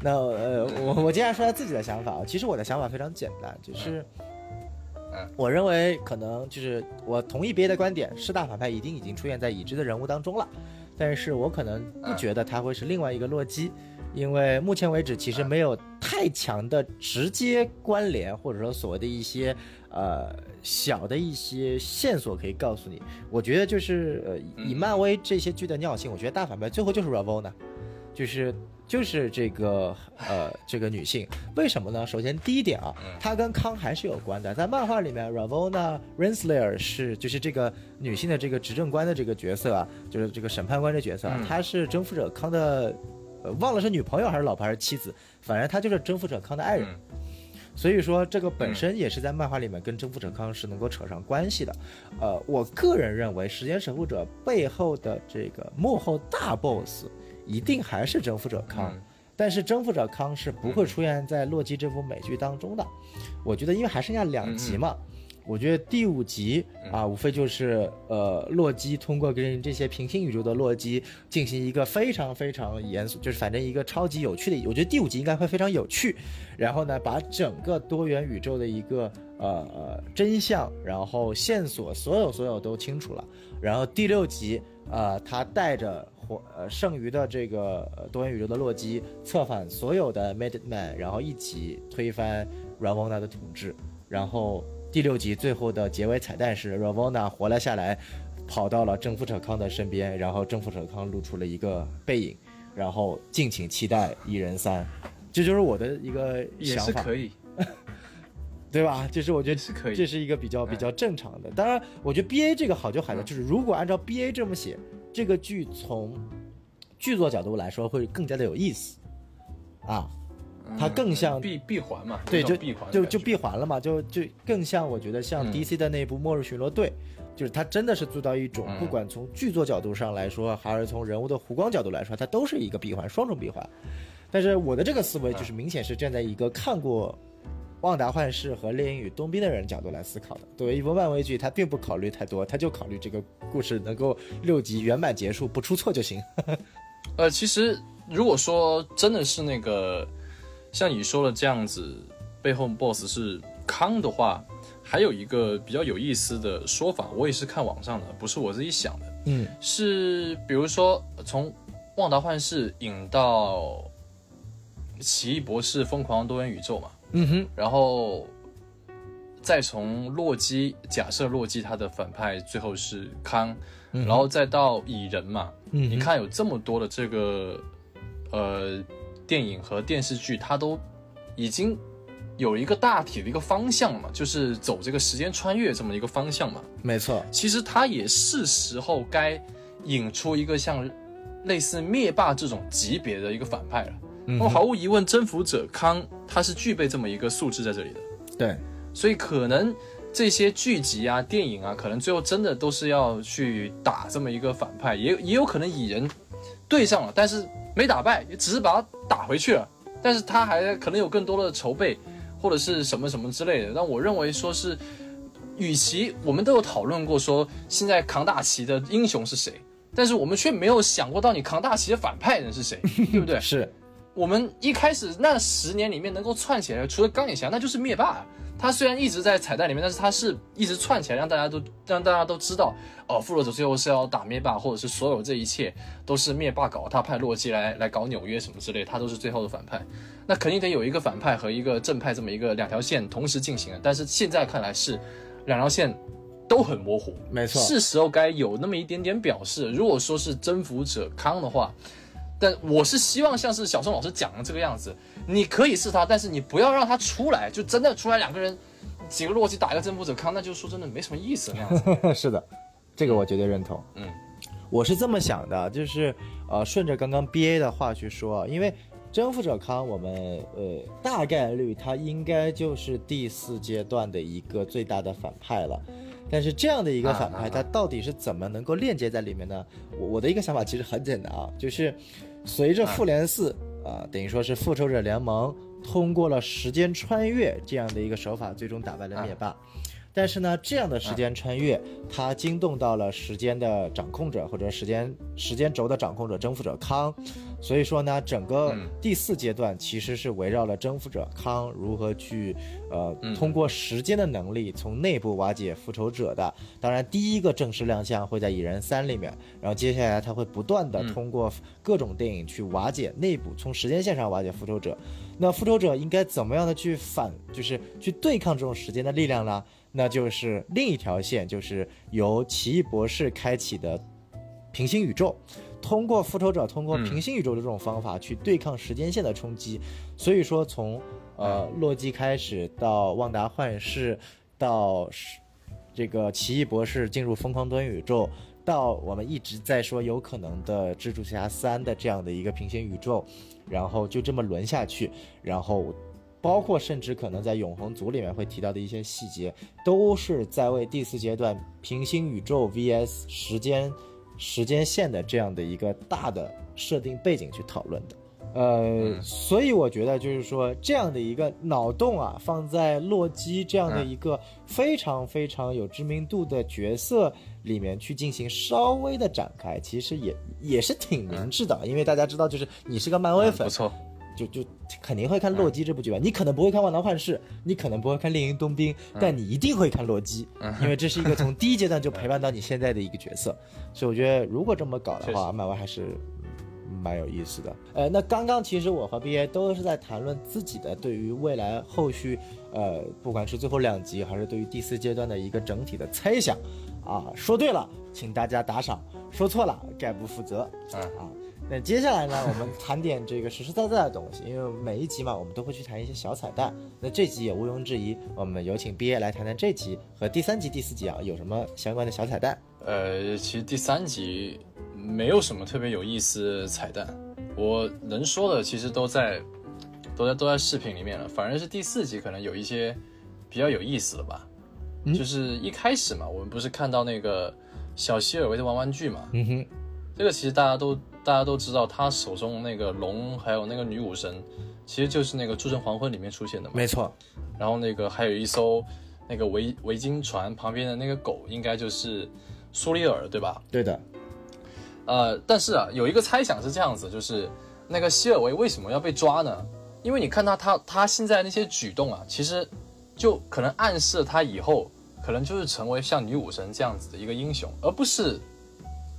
那呃，我我接下来说下自己的想法啊。其实我的想法非常简单，就是嗯，我认为可能就是我同意别的观点，是大反派一定已经出现在已知的人物当中了，但是我可能不觉得他会是另外一个洛基，因为目前为止其实没有太强的直接关联，或者说所谓的一些呃小的一些线索可以告诉你。我觉得就是呃以漫威这些剧的尿性，我觉得大反派最后就是 Ravonna，就是就是这个呃这个女性，为什么呢？首先第一点啊，她跟康还是有关的，在漫画里面，Ravonna Renslayer 是就是这个女性的这个执政官的这个角色啊，就是这个审判官的角色啊，她是征服者康的，呃忘了是女朋友还是老婆还是妻子，反正他就是征服者康的爱人。嗯所以说，这个本身也是在漫画里面跟征服者康是能够扯上关系的。呃，我个人认为，时间守护者背后的这个幕后大 boss 一定还是征服者康，嗯但是征服者康是不会出现在洛基这部美剧当中的。我觉得，因为还剩下两集嘛。我觉得第五集啊，无非就是呃，洛基通过跟这些平行宇宙的洛基进行一个非常非常严肃，就是反正一个超级有趣的，我觉得第五集应该会非常有趣。然后呢，把整个多元宇宙的一个呃呃真相，然后线索，所有所有都清楚了。然后第六集，呃，他带着活呃剩余的这个呃多元宇宙的洛基，策反所有的 Minuteman，然后一起推翻 Ravonna 的统治。然后第六集最后的结尾彩蛋是 Ravonna 活了下来，跑到了征服者康的身边，然后征服者康露出了一个背影，然后敬请期待一人三，这就是我的一个想法。是可以，[laughs] 对吧？就是我觉得是可以这是一个比较比较正常的。当然，我觉得 B A 这个好就好在，嗯就是如果按照 B A 这么写，这个剧从剧作角度来说会更加的有意思啊，它更像闭闭环嘛，对，就闭环就就闭环了嘛，就就更像我觉得像嗯 DC 的那部《末日巡逻队》，就是它真的是做到一种，嗯不管从剧作角度上来说，还是从人物的弧光角度来说，它都是一个闭环，双重闭环。但是我的这个思维就是明显是站在一个看过《旺达幻视》和《猎鹰与冬兵》的人角度来思考的。作为一部漫威剧，他并不考虑太多，他就考虑这个故事能够六集圆满结束，不出错就行。呃，其实如果说真的是那个像你说的这样子，背后 BOSS 是康的话，还有一个比较有意思的说法，我也是看网上的，不是我自己想的，嗯。是比如说从旺达幻视引到奇异博士疯狂多元宇宙嘛，嗯哼，然后再从洛基，假设洛基他的反派最后是康，然后再到蚁人嘛，嗯你看有这么多的这个呃电影和电视剧，它都已经有一个大体的一个方向嘛，就是走这个时间穿越这么一个方向嘛。没错，其实它也是时候该引出一个像类似灭霸这种级别的一个反派了。那么毫无疑问，征服者康他是具备这么一个素质在这里的。对，所以可能这些剧集啊、电影啊，可能最后真的都是要去打这么一个反派，也也有可能蚁人对上了，但是没打败，也只是把他打回去了，但是他还可能有更多的筹备或者是什么什么之类的。但我认为说是，与其我们都有讨论过说现在扛大旗的英雄是谁，但是我们却没有想过到你扛大旗的反派人是谁，对不对？[laughs] 是，我们一开始那十年里面能够串起来，除了钢铁侠，那就是灭霸。他虽然一直在彩蛋里面，但是他是一直串起来，让大家都让大家都知道，哦，复仇者最后是要打灭霸，或者是所有这一切都是灭霸搞，他派洛基来来搞纽约什么之类，他都是最后的反派。那肯定得有一个反派和一个正派这么一个两条线同时进行的，但是现在看来是两条线都很模糊，没错是时候该有那么一点点表示。如果说是征服者康的话，但我是希望像是小宋老师讲的这个样子，你可以是他，但是你不要让他出来，就真的出来两个人，几个洛基打一个征服者康，那就说真的没什么意思那样子。是的，这个我绝对认同。嗯，我是这么想的，就是呃，顺着刚刚 B A 的话去说，因为征服者康，我们呃大概率他应该就是第四阶段的一个最大的反派了。但是这样的一个反派，他到底是怎么能够链接在里面呢？我我的一个想法其实很简单啊，就是随着复联四啊、等于说是复仇者联盟通过了时间穿越这样的一个手法，最终打败了灭霸。但是呢，这样的时间穿越，它惊动到了时间的掌控者或者时间时间轴的掌控者征服者康，所以说呢，整个嗯第四阶段其实是围绕了征服者康如何去呃嗯通过时间的能力从内部瓦解复仇者的。当然，第一个正式亮相会在蚁人三里面，然后接下来他会不断的嗯通过各种电影去瓦解内部，从时间线上瓦解复仇者。那复仇者应该怎么样的去反，就是去对抗这种时间的力量呢？那就是另一条线，就是由奇异博士开启的平行宇宙，通过复仇者通过嗯平行宇宙的这种方法去对抗时间线的冲击。所以说，从呃洛基开始到旺达幻视，到是这个奇异博士进入疯狂多元宇宙，到我们一直在说有可能的蜘蛛侠三的这样的一个平行宇宙，然后就这么轮下去，然后包括甚至可能在永恒族里面会提到的一些细节，都是在为第四阶段平行宇宙 vs 时间时间线的这样的一个大的设定背景去讨论的。呃，所以我觉得就是说，这样的一个脑洞啊，放在洛基这样的一个非常非常有知名度的角色里面去进行稍微的展开，其实也也是挺明智的，因为大家知道，就是你是个漫威粉嗯不，错，就就肯定会看洛基这部剧吧？你可能不会看《万能幻视》，你可能不会看《猎鹰冬兵》，但你一定会看洛基，因为这是一个从第一阶段就陪伴到你现在的一个角色。所以我觉得，如果这么搞的话，漫威还是蛮有意思的。呃，那刚刚其实我和 BA 都是在谈论自己的对于未来后续，呃，不管是最后两集还是对于第四阶段的一个整体的猜想。啊，说对了，请大家打赏；说错了，概不负责。嗯啊，那接下来呢，我们谈点这个实实在在的东西，因为每一集嘛，我们都会去谈一些小彩蛋。那这集也毋庸置疑，我们有请毕业来谈谈这集和第三集、第四集啊有什么相关的小彩蛋。呃，其实第三集没有什么特别有意思彩蛋，我能说的其实都在都在都在视频里面了。反正是第四集可能有一些比较有意思的吧，就是一开始嘛，我们不是看到那个小希尔维的玩玩具嘛，嗯哼，这个其实大家都大家都知道，他手中那个龙还有那个女武神，其实就是那个《诸神黄昏》里面出现的嘛。没错，然后那个还有一艘那个维维京船旁边的那个狗，应该就是苏里尔，对吧？对的，呃，但是啊，有一个猜想是这样子，就是那个希尔维为什么要被抓呢？因为你看他他他现在那些举动啊，其实就可能暗示他以后可能就是成为像女武神这样子的一个英雄，而不是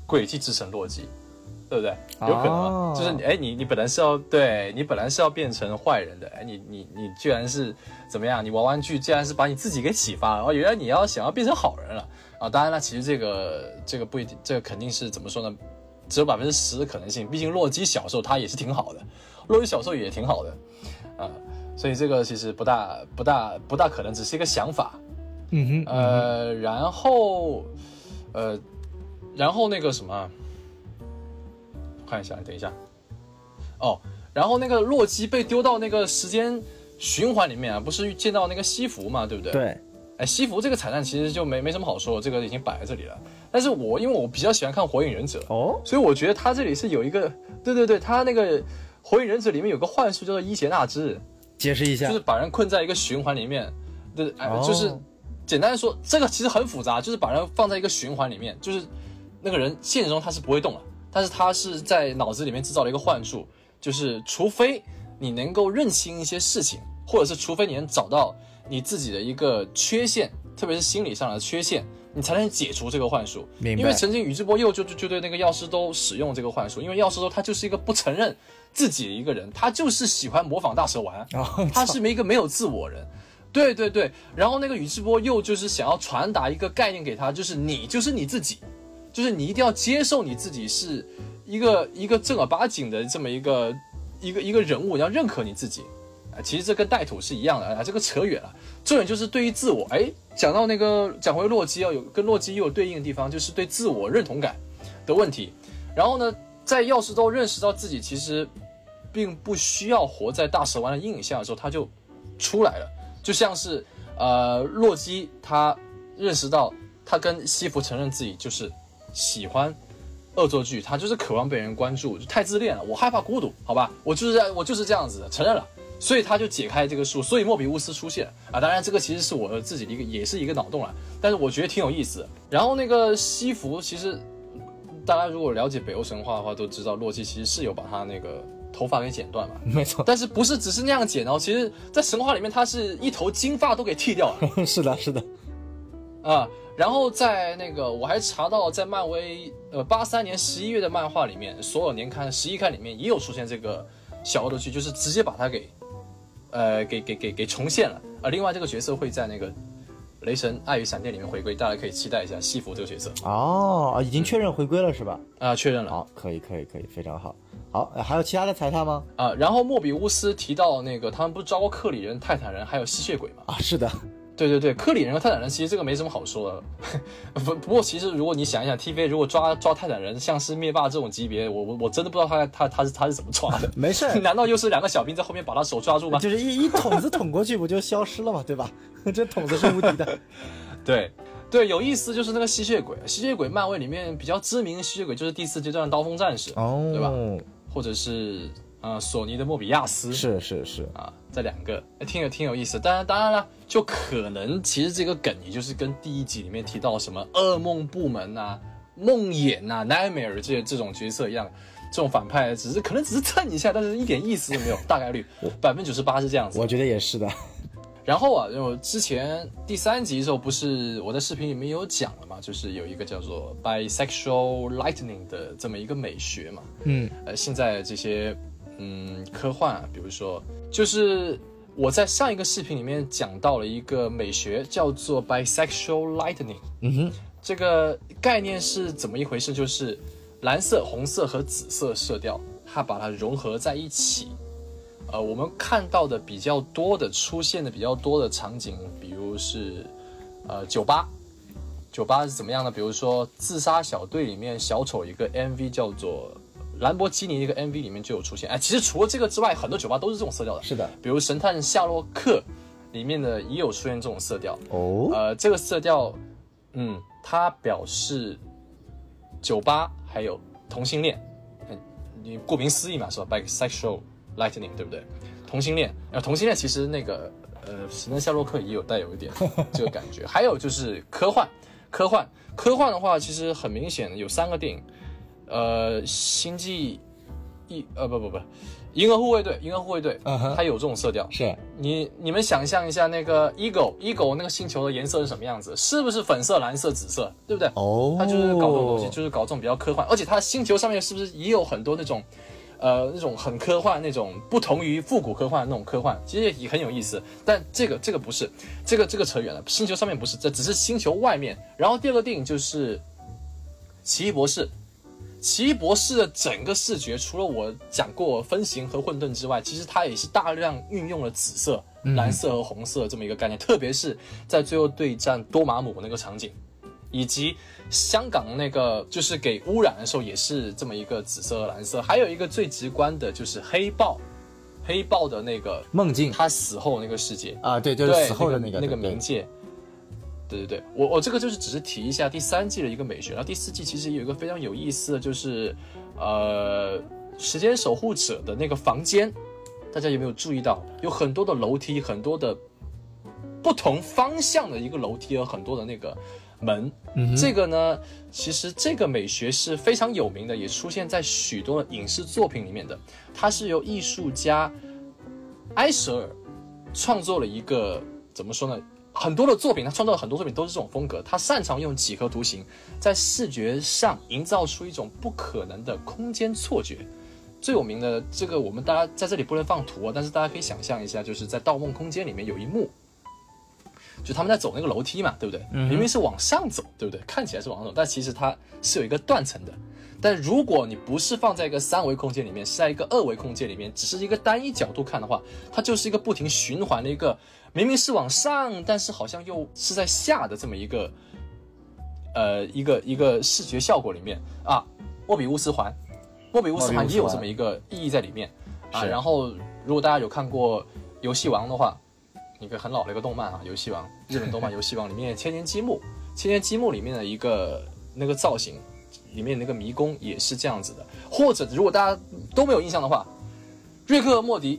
诡计之神洛基，对不对？有可能就是你哎，你你本来是要对你本来是要变成坏人的，哎，你你你居然是怎么样？你玩玩具竟然是把你自己给启发了，哦，原来你要想要变成好人了啊！当然了，其实这个这个不一定，这个肯定是怎么说呢？只有百分之十的可能性。毕竟洛基小时候他也是挺好的，洛基小时候也挺好的，啊、所以这个其实不大不大不大可能，只是一个想法。嗯哼，呃，然后呃，然后那个什么，看一下，等一下，哦，然后那个洛基被丢到那个时间循环里面啊，不是见到那个西服嘛，对不对？。对，哎，西服这个彩蛋其实就没没什么好说，这个已经摆在这里了。但是我因为我比较喜欢看《火影忍者》，哦，所以我觉得他这里是有一个，对对对，他那个《火影忍者》里面有个幻术叫做伊邪那之，解释一下。就是，把人困在一个循环里面，对，哎，哦。就是简单说，这个其实很复杂，就是把人放在一个循环里面，就是那个人现实中他是不会动了，但是他是在脑子里面制造了一个幻术，就是除非你能够认清一些事情，或者是除非你能找到你自己的一个缺陷，特别是心理上的缺陷，你才能解除这个幻术。因为曾经宇智波鼬就就就对那个药师都使用这个幻术，因为药师都他就是一个不承认自己的一个人，他就是喜欢模仿大蛇丸，哦，他是一个没有自我人。对对对，然后那个宇智波鼬就是想要传达一个概念给他，就是你就是你自己，就是你一定要接受你自己是一个一个正儿八经的这么一个一个一个人物，你要认可你自己。啊，其实这跟带土是一样的啊，这个扯远了。重点就是对于自我，哎，讲到那个讲回洛基啊，有跟洛基又有对应的地方，就是对自我认同感的问题。然后呢，在药师都认识到自己其实并不需要活在大蛇丸的阴影下的时候，他就出来了。就像是呃，洛基他认识到他跟西服承认自己就是喜欢恶作剧，他就是渴望被人关注，就太自恋了，我害怕孤独，好吧，我就是这我就是这样子的，承认了。所以他就解开这个书，所以莫比乌斯出现啊！当然，这个其实是我自己的一个，也是一个脑洞了，但是我觉得挺有意思的。然后那个西服，其实大家如果了解北欧神话的话，都知道洛基其实是有把他那个头发给剪断嘛，[laughs] 没错，但是不是只是那样剪哦，其实在神话里面，他是一头金发都给剃掉了 [laughs] 是的，是的，啊。然后在那个我还查到，在漫威呃八三年十一月的漫画里面，所有年刊十一刊里面也有出现这个小恶作剧，就是直接把它给呃给给给给重现了。而另外这个角色会在那个雷神爱与闪电里面回归，大家可以期待一下西服这个角色哦，已经确认回归了是吧？啊，确认了。好，可以，可以，可以，非常好。好，呃还有其他的彩蛋吗？啊，然后莫比乌斯提到那个他们不是招过克里人、泰坦人还有吸血鬼吗？啊，是的，对对对，克里人和泰坦人其实这个没什么好说的，[laughs] 不不过其实如果你想一想，TVA 如果抓抓泰坦人，像是灭霸这种级别，我我我真的不知道他他他是他是怎么抓的，没事儿，[laughs] 难道又是两个小兵在后面把他手抓住吗？就是一一筒子捅过去，不就消失了吗？对吧？[laughs] 这筒子是无敌的。对对，有意思就是那个吸血鬼，吸血鬼漫威里面比较知名的吸血鬼就是第四阶段的刀锋战士，哦，对吧或者是呃索尼的莫比亚斯，是是是，啊，这两个哎挺有挺有意思。当然当然了，就可能其实这个梗也就是跟第一集里面提到什么噩梦部门呐、梦魇呐、nightmare 这些这种角色一样，这种反派只是可能只是蹭一下，但是一点意思都没有，大概率百分之九十八是这样子。我觉得也是的。然后啊，我之前第三集的时候不是我在视频里面有讲了嘛，就是有一个叫做 bisexual lightning 的这么一个美学嘛。嗯，呃，现在这些嗯科幻啊，比如说，就是我在上一个视频里面讲到了一个美学，叫做 bisexual lightning。嗯哼，这个概念是怎么一回事？就是蓝色、红色和紫色色调，它把它融合在一起。呃，我们看到的比较多的出现的比较多的场景，比如是呃酒吧，酒吧是怎么样呢？比如说《自杀小队》里面小丑一个 MV 叫做兰博基尼的一个 MV 里面就有出现。哎，其实除了这个之外，很多酒吧都是这种色调的。是的，比如《神探夏洛克》里面的也有出现这种色调。哦，呃，这个色调，嗯，它表示酒吧还有同性恋，嗯，你顾名思义嘛，是吧？bisexual lightning，对不对？同性恋，然后同性恋其实那个呃，神探夏洛克也有带有一点 [laughs] 这个感觉。还有就是科幻，科幻，科幻的话，其实很明显有三个电影，呃，星际一呃不不不，银河护卫队，银河护卫队，它有这种色调，是你你们想象一下，那个 Ego Ego 那个星球的颜色是什么样子？是不是粉色、蓝色、紫色？对不对？哦，它就是搞这种东西，就是搞这种比较科幻，而且它星球上面是不是也有很多那种，呃，那种很科幻那种不同于复古科幻的那种科幻，其实也很有意思。但这个这个不是，这个这个扯远了。星球上面不是，这只是星球外面。然后第二个电影就是《奇异博士》。奇异博士的整个视觉，除了我讲过分形和混沌之外，其实它也是大量运用了紫色、蓝色和红色这么一个概念，特别是在最后对战多玛姆那个场景，以及香港那个就是给污染的时候也是这么一个紫色和蓝色。还有一个最直观的就是黑豹，黑豹的那个梦境他死后那个世界，啊，对，就是死后的那个那个个冥界。对对对，我我这个就是只是提一下第三季的一个美学，然后第四季其实有一个非常有意思的，就是呃，时间守护者的那个房间，大家有没有注意到有很多的楼梯，很多的不同方向的一个楼梯和很多的那个门。这个呢，其实这个美学是非常有名的，也出现在许多的影视作品里面的。它是由艺术家埃舍尔创作了一个怎么说呢？很多的作品，他创造了很多作品都是这种风格。他擅长用几何图形在视觉上营造出一种不可能的空间错觉。最有名的这个，我们大家在这里不能放图啊，但是大家可以想象一下，就是在《盗梦空间》里面有一幕，就他们在走那个楼梯嘛，对不对？明明是往上走，对不对？看起来是往上走，但其实它是有一个断层的。但如果你不是放在一个三维空间里面，是在一个二维空间里面，只是一个单一角度看的话，它就是一个不停循环的一个，明明是往上，但是好像又是在下的这么一个，呃，一个一个视觉效果里面啊。莫比乌斯环，莫比乌斯环也有这么一个意义在里面啊。然后，如果大家有看过《游戏王》的话，一个很老的一个动漫啊，《游戏王》日本动漫 [laughs]《游戏王》里面千年积木，千年积木里面的一个那个造型，里面那个迷宫也是这样子的。或者如果大家都没有印象的话，《瑞克和莫迪》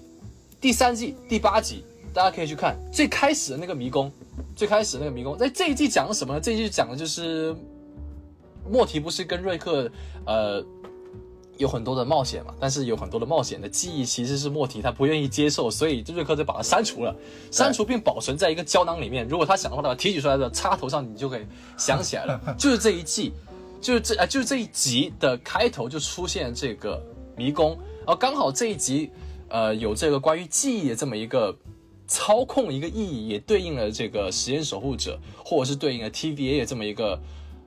第三季第八集，大家可以去看最开始的那个迷宫，最开始的那个迷宫，在这一季讲了什么呢？这一季讲的就是莫提不是跟瑞克呃有很多的冒险嘛，但是有很多的冒险的记忆其实是莫提他不愿意接受，所以瑞克就把它删除了，删除并保存在一个胶囊里面。如果他想的话，他把提取出来的插头上，你就可以想起来了。[laughs] 就是这一季，就是这啊、就是这一集的开头就出现这个迷宫，然后刚好这一集呃有这个关于记忆的这么一个。操控一个意义，也对应了这个时间守护者，或者是对应了 TVA 的这么一个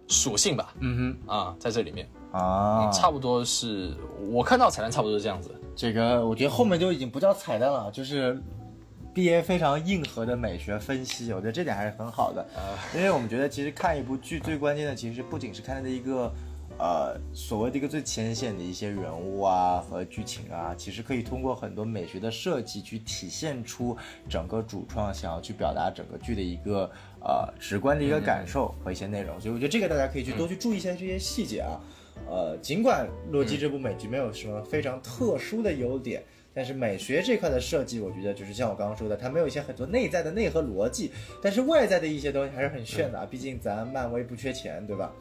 属性吧。嗯哼啊，在这里面，哼啊，差不多是我看到彩蛋，差不多是这样子。这个我觉得后面就已经不叫彩蛋了，就是 B A 非常硬核的美学分析，我觉得这点还是很好的。因为我们觉得其实看一部剧最关键的其实不仅是看它的一个。呃，所谓的一个最浅显的一些人物啊和剧情啊，其实可以通过很多美学的设计去体现出整个主创想要去表达整个剧的一个呃直观的一个感受和一些内容，所以我觉得这个大家可以去多去注意一下这些细节啊。呃，尽管《洛基》这部美剧没有什么非常特殊的优点，但是美学这块的设计，我觉得就是像我刚刚说的，它没有一些很多内在的内核逻辑，但是外在的一些东西还是很炫的啊。毕竟咱漫威不缺钱，对吧？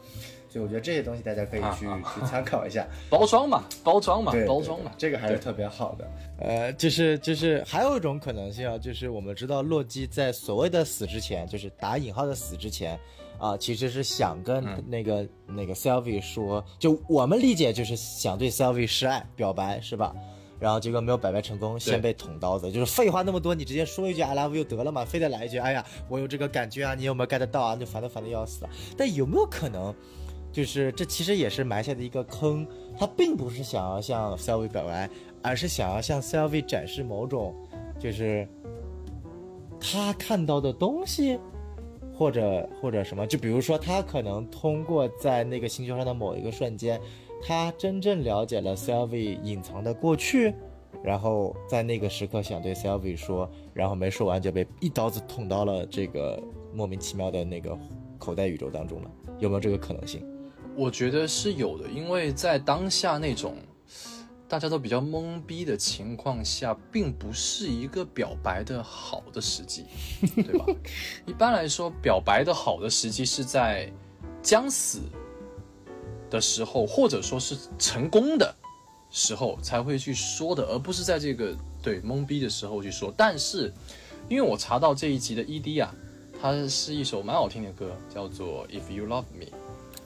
所以我觉得这些东西大家可以去去参考一下。[laughs] 包装嘛，包装嘛，，包装嘛，这个还是特别好的。呃，就是就是还有一种可能性啊，就是我们知道洛基在所谓的死之前，就是打引号的死之前。啊，其实是想跟那个、那个 Sylvie 说，就我们理解就是想对 Sylvie 示爱表白，是吧？然后结果没有表白成功，先被捅刀子。就是废话那么多，你直接说一句 I love you 得了嘛，非得来一句，哎呀，我有这个感觉啊，你有没有 get 到啊？就烦的烦的要死了。但有没有可能，就是这其实也是埋下的一个坑，他并不是想要向 Selvi 表白，而是想要向 Selvi 展示某种，就是他看到的东西，或者或者什么，就比如说他可能通过在那个星球上的某一个瞬间，他真正了解了 Selvi 隐藏的过去，然后在那个时刻想对 Selvi 说，然后没说完就被一刀子捅到了这个莫名其妙的那个口袋宇宙当中了，有没有这个可能性？我觉得是有的，因为在当下那种大家都比较懵逼的情况下，并不是一个表白的好的时机，对吧？[laughs] 一般来说，表白的好的时机是在将死的时候，或者说是成功的时候才会去说的，而不是在这个对懵逼的时候去说。但是，因为我查到这一集的 ED 啊，它是一首蛮好听的歌，叫做《If You Love Me》。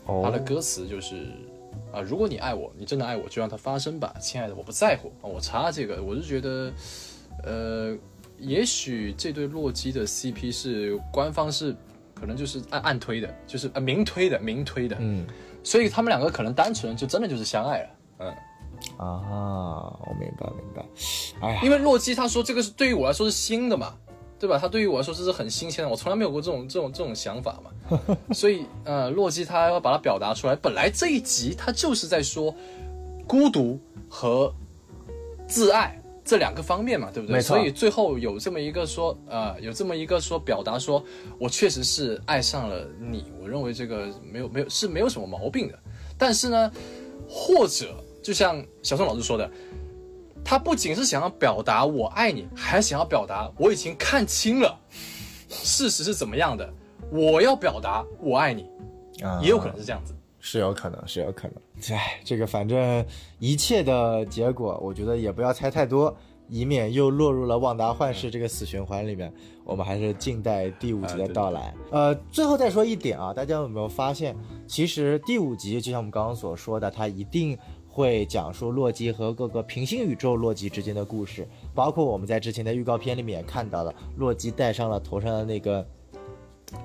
他的歌词就是啊，如果你爱我，你真的爱我，就让它发生吧，亲爱的，我不在乎。啊。我查这个，我是觉得，呃，也许这对洛基的 CP 是官方是可能就是暗暗推的，就是啊明推的，明推的，嗯。所以他们两个可能单纯就真的就是相爱了，嗯，啊，我明白明白。哎呀，因为洛基他说这个是对于我来说是新的嘛，对吧？他对于我来说这是很新鲜的，我从来没有过这种这种这种想法嘛。[laughs] 所以呃，洛基他要把它表达出来。本来这一集他就是在说孤独和自爱这两个方面嘛，对不对？所以最后有这么一个说呃，有这么一个说表达说，我确实是爱上了你，我认为这个没有没有是没有什么毛病的。但是呢，或者就像小宋老师说的。他不仅是想要表达我爱你，还想要表达我已经看清了事实是怎么样的，我要表达我爱你，啊也有可能是这样子。是有可能，是有可能。哎，这个反正一切的结果，我觉得也不要猜太多，以免又落入了旺达幻视这个死循环里面。我们还是静待第五集的到来。呃，最后再说一点啊，大家有没有发现，其实第五集就像我们刚刚所说的，它一定。会讲述洛基和各个平行宇宙洛基之间的故事，包括我们在之前的预告片里面也看到了，洛基戴上了头上的那个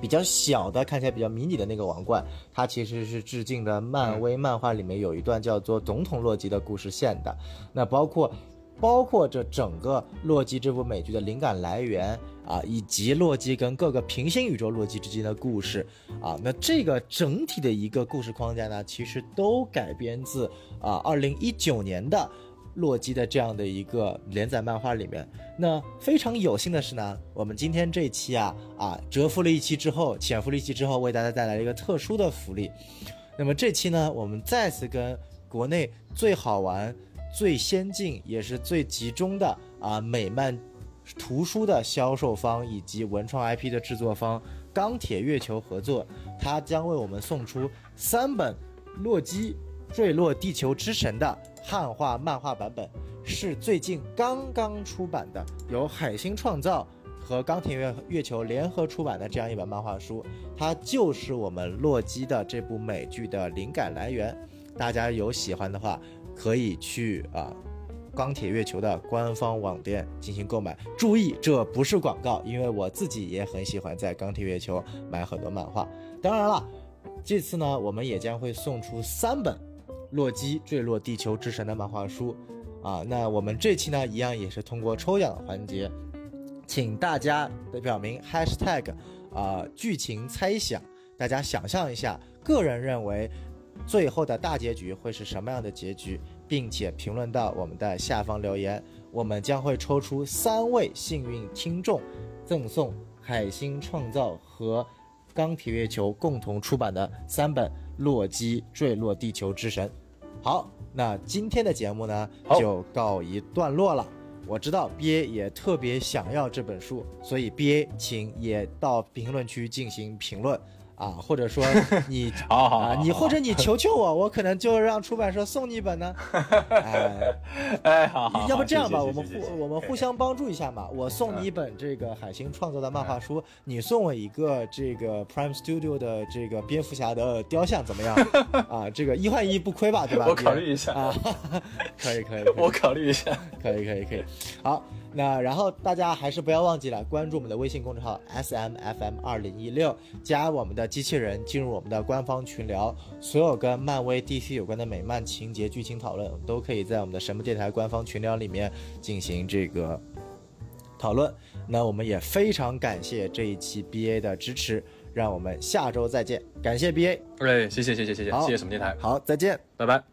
比较小的、看起来比较迷你的那个王冠，它其实是致敬的漫威漫画里面有一段叫做《总统洛基》的故事线的。那包括包括这整个洛基这部美剧的灵感来源啊，以及洛基跟各个平行宇宙洛基之间的故事啊，那这个整体的一个故事框架呢，其实都改编自啊二零一九年的。洛基的这样的一个连载漫画里面，那非常有幸的是呢，我们今天这一期啊啊蛰伏了一期之后，潜伏了一期之后，为大家带来了一个特殊的福利。那么这期呢，我们再次跟国内最好玩、最先进也是最集中的啊美漫图书的销售方以及文创 IP 的制作方钢铁月球合作，它将为我们送出三本《洛基坠落地球之神》的汉化漫画版本，是最近刚刚出版的，由海星创造和钢铁月月球联合出版的这样一本漫画书，它就是我们洛基的这部美剧的灵感来源。大家有喜欢的话，可以去啊。钢铁月球的官方网店进行购买，注意这不是广告，因为我自己也很喜欢在钢铁月球买很多漫画。当然了，这次呢，我们也将会送出三本《洛基坠落地球之神》的漫画书，啊，那我们这期呢，一样也是通过抽奖的环节，请大家的表明 hashtag 啊、剧情猜想，大家想象一下，个人认为最后的大结局会是什么样的结局，并且评论到我们的下方留言，我们将会抽出三位幸运听众，赠送海星创造和钢铁月球共同出版的三本《洛基坠落地球之神》。好，那今天的节目呢就告一段落了。我知道 B A 也特别想要这本书，所以 B A 请也到评论区进行评论啊，或者说你 [laughs] 啊，好好好你或者你求求我，我可能就让出版社送你一本呢。[laughs] 哎，哎，好要不这样吧，我们互我们互相帮助一下嘛。我送你一本这个海星创作的漫画书，你送我一个这个 Prime Studio 的这个蝙蝠侠的雕像，怎么样？[laughs] 啊，这个一换一不亏吧，对吧？我考虑一下啊，可以可以，可以我考虑一下。可以可以可以，好，那然后大家还是不要忘记了关注我们的微信公众号 S M F M 二零一六，加我们的机器人进入我们的官方群聊，所有跟漫威 DC 有关的美漫情节剧情讨论都可以在我们的神木电台官方群聊里面进行这个讨论。那我们也非常感谢这一期 BA 的支持，让我们下周再见，感谢 BA，哎，谢谢谢谢谢谢好谢谢什么电台，好，再见。拜拜。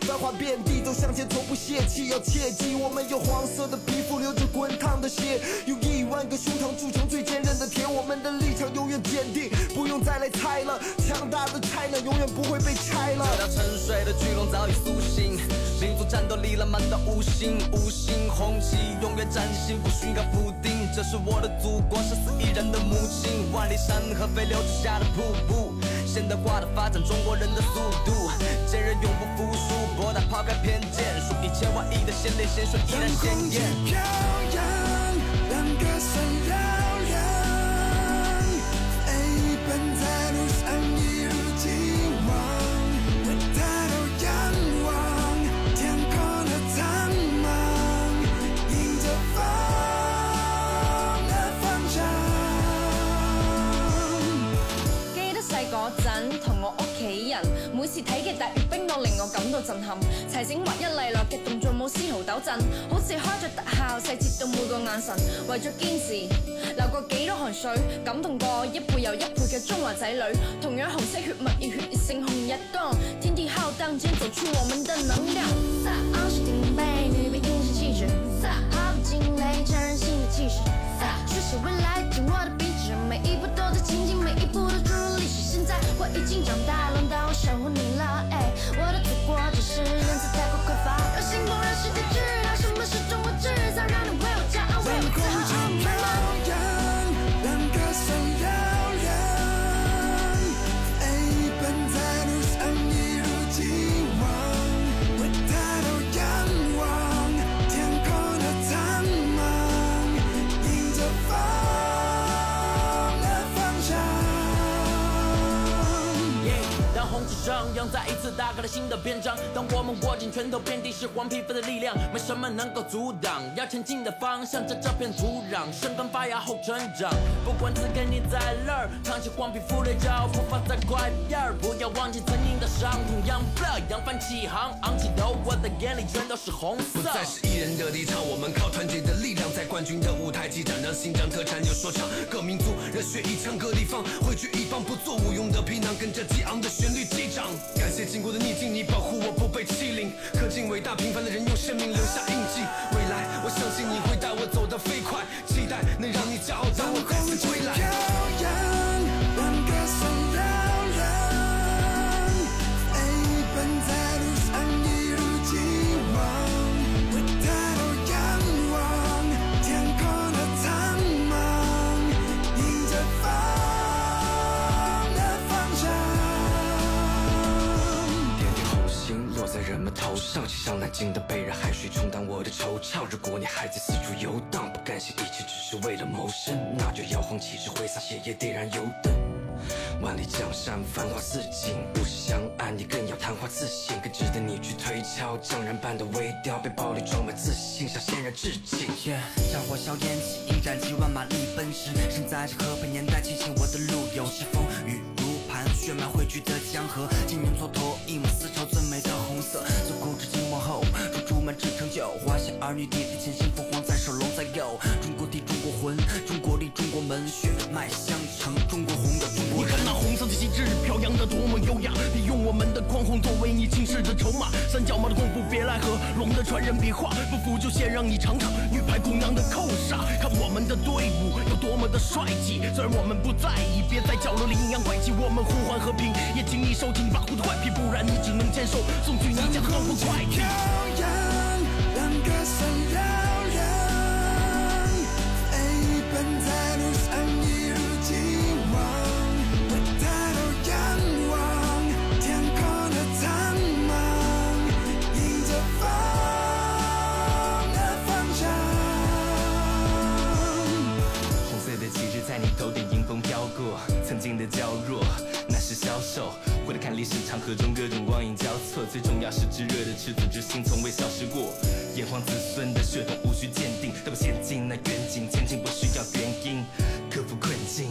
繁华遍地走向前从不泄气，要切记我们有黄色的皮肤，流着滚烫的血，用一万个胸膛铸成最坚韧的铁，我们的立场永远坚定，不用再来猜了，强大的 China 永远不会被拆了。这条沉睡的巨龙早已苏醒，民族战斗力浪漫到五星，五星红旗永远展现幸福，需要补丁。这是我的祖国，是四亿人的母亲，万里山河飞流直下的瀑布。现代化的发展，中国人的速度，坚韧永不服输，博大抛开偏见，数以千万亿的先烈先顺依然鲜艳。次睇嘅大閱兵都令我感到震撼。齊整劃一利落嘅動作冇絲毫抖震，好似開咗特效，細節到每個眼神。為咗堅持，流過幾多汗水，感動過一輩又一輩嘅中華仔女。同樣紅色血脈，熱血勝紅日光，天地浩蕩間走出我們的能量。昂首挺背，女兵英雄氣質，毫不驚雷，成人性的氣勢。學習未來，緊我的筆直，每一步都在已经长大，轮到我守护你了。哎，我的祖国只是人才太过当红旗上扬，再一次打开了新的篇章。当我们握紧拳头，遍地是黄皮肤的力量，没什么能够阻挡。要前进的方向，这这片土壤生根发芽后成长。不管此刻你在哪儿，扛起黄皮肤的脚步，放在快点儿，不要忘记曾经的伤痛。Young blood，扬帆起航，昂起头，我的眼里全都是红色。不再是一人的立场，我们靠团结的力量，在冠军的舞台激战，让新疆特产有说唱。各民族热血一腔各地方，汇聚一方不做无用的皮囊，跟着激昂的旋律击掌。感谢经过的逆境，你保护我不被欺凌。刻进伟大平凡的人，用生命留下印记。未来，我相信你会带我走得飞快，期待能让你骄傲，也，点燃油灯。万里江山，繁华似锦，物是相爱，你更要昙花自信，更值得你去推敲。匠人般的微调，被暴力装满自信，向先人致敬。Yeah，战火硝烟起，一战几万马力奔驰。身在这和平年代，庆幸我的路有时风雨如磐，血脉汇聚的江河。今年蹉跎，一抹丝绸最美的红色。自古至今往后，满纸成就。华夏儿女，地地前行，凤凰在手，龙在右。中国地，中国魂，中国力，中国门，血脉相承，中国红的中国你看。那红色的旗帜飘扬的多么优雅，你用我们的狂轰作为你轻视的筹码。三脚猫的功夫别来和，龙的传人别画，不服就先让你尝尝女排姑娘的扣杀。看我们的队伍有多么的帅气，虽然我们不在意，别在角落里阴阳怪气。我们呼唤和平，也请你收起你跋扈的怪癖，不然你只能接受送去你家的东风快递心的娇弱那是消瘦回头看历史长河中各种光影交错最重要是炙热的赤子之心从未消失过炎黄子孙的血统无需鉴定但不陷进那远景前进不需要原因克服困境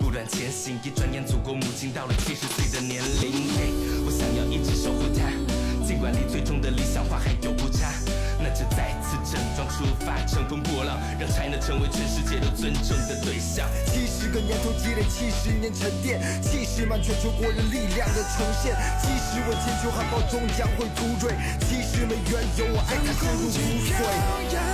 不断前行一转眼祖国母亲到了七十岁的年龄我想要一直守护她尽管你最终的理想化还有误差。那就再次整装出发，乘风破浪，让 China 成为全世界都尊重的对象。七十个年头积累，七十年沉淀，七十万全球国人力量的重现，七十我千秋汉堡终将会突锐，七十枚原油我爱它深入骨髓。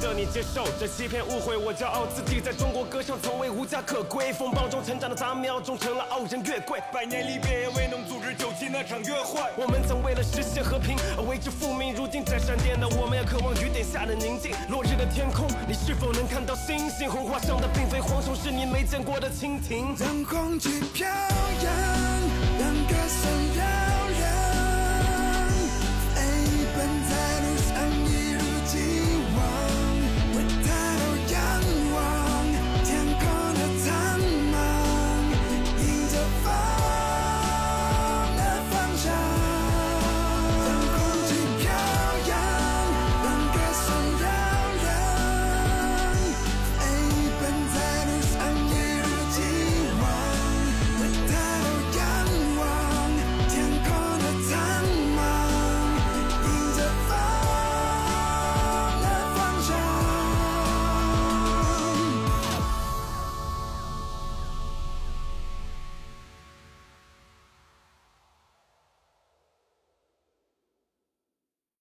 的你接受这欺骗误会，我骄傲自己在中国歌唱从未无家可归，风暴中成长的杂苗终成了傲人月桂，百年离别也未能阻止九七那场约会。我们曾为了实现和平而为之复命，如今在闪电的我们也渴望雨点下的宁静。落日的天空，你是否能看到星星？红花上的并非蝗虫，是你没见过的蜻蜓。当红旗飘扬，让歌声嘹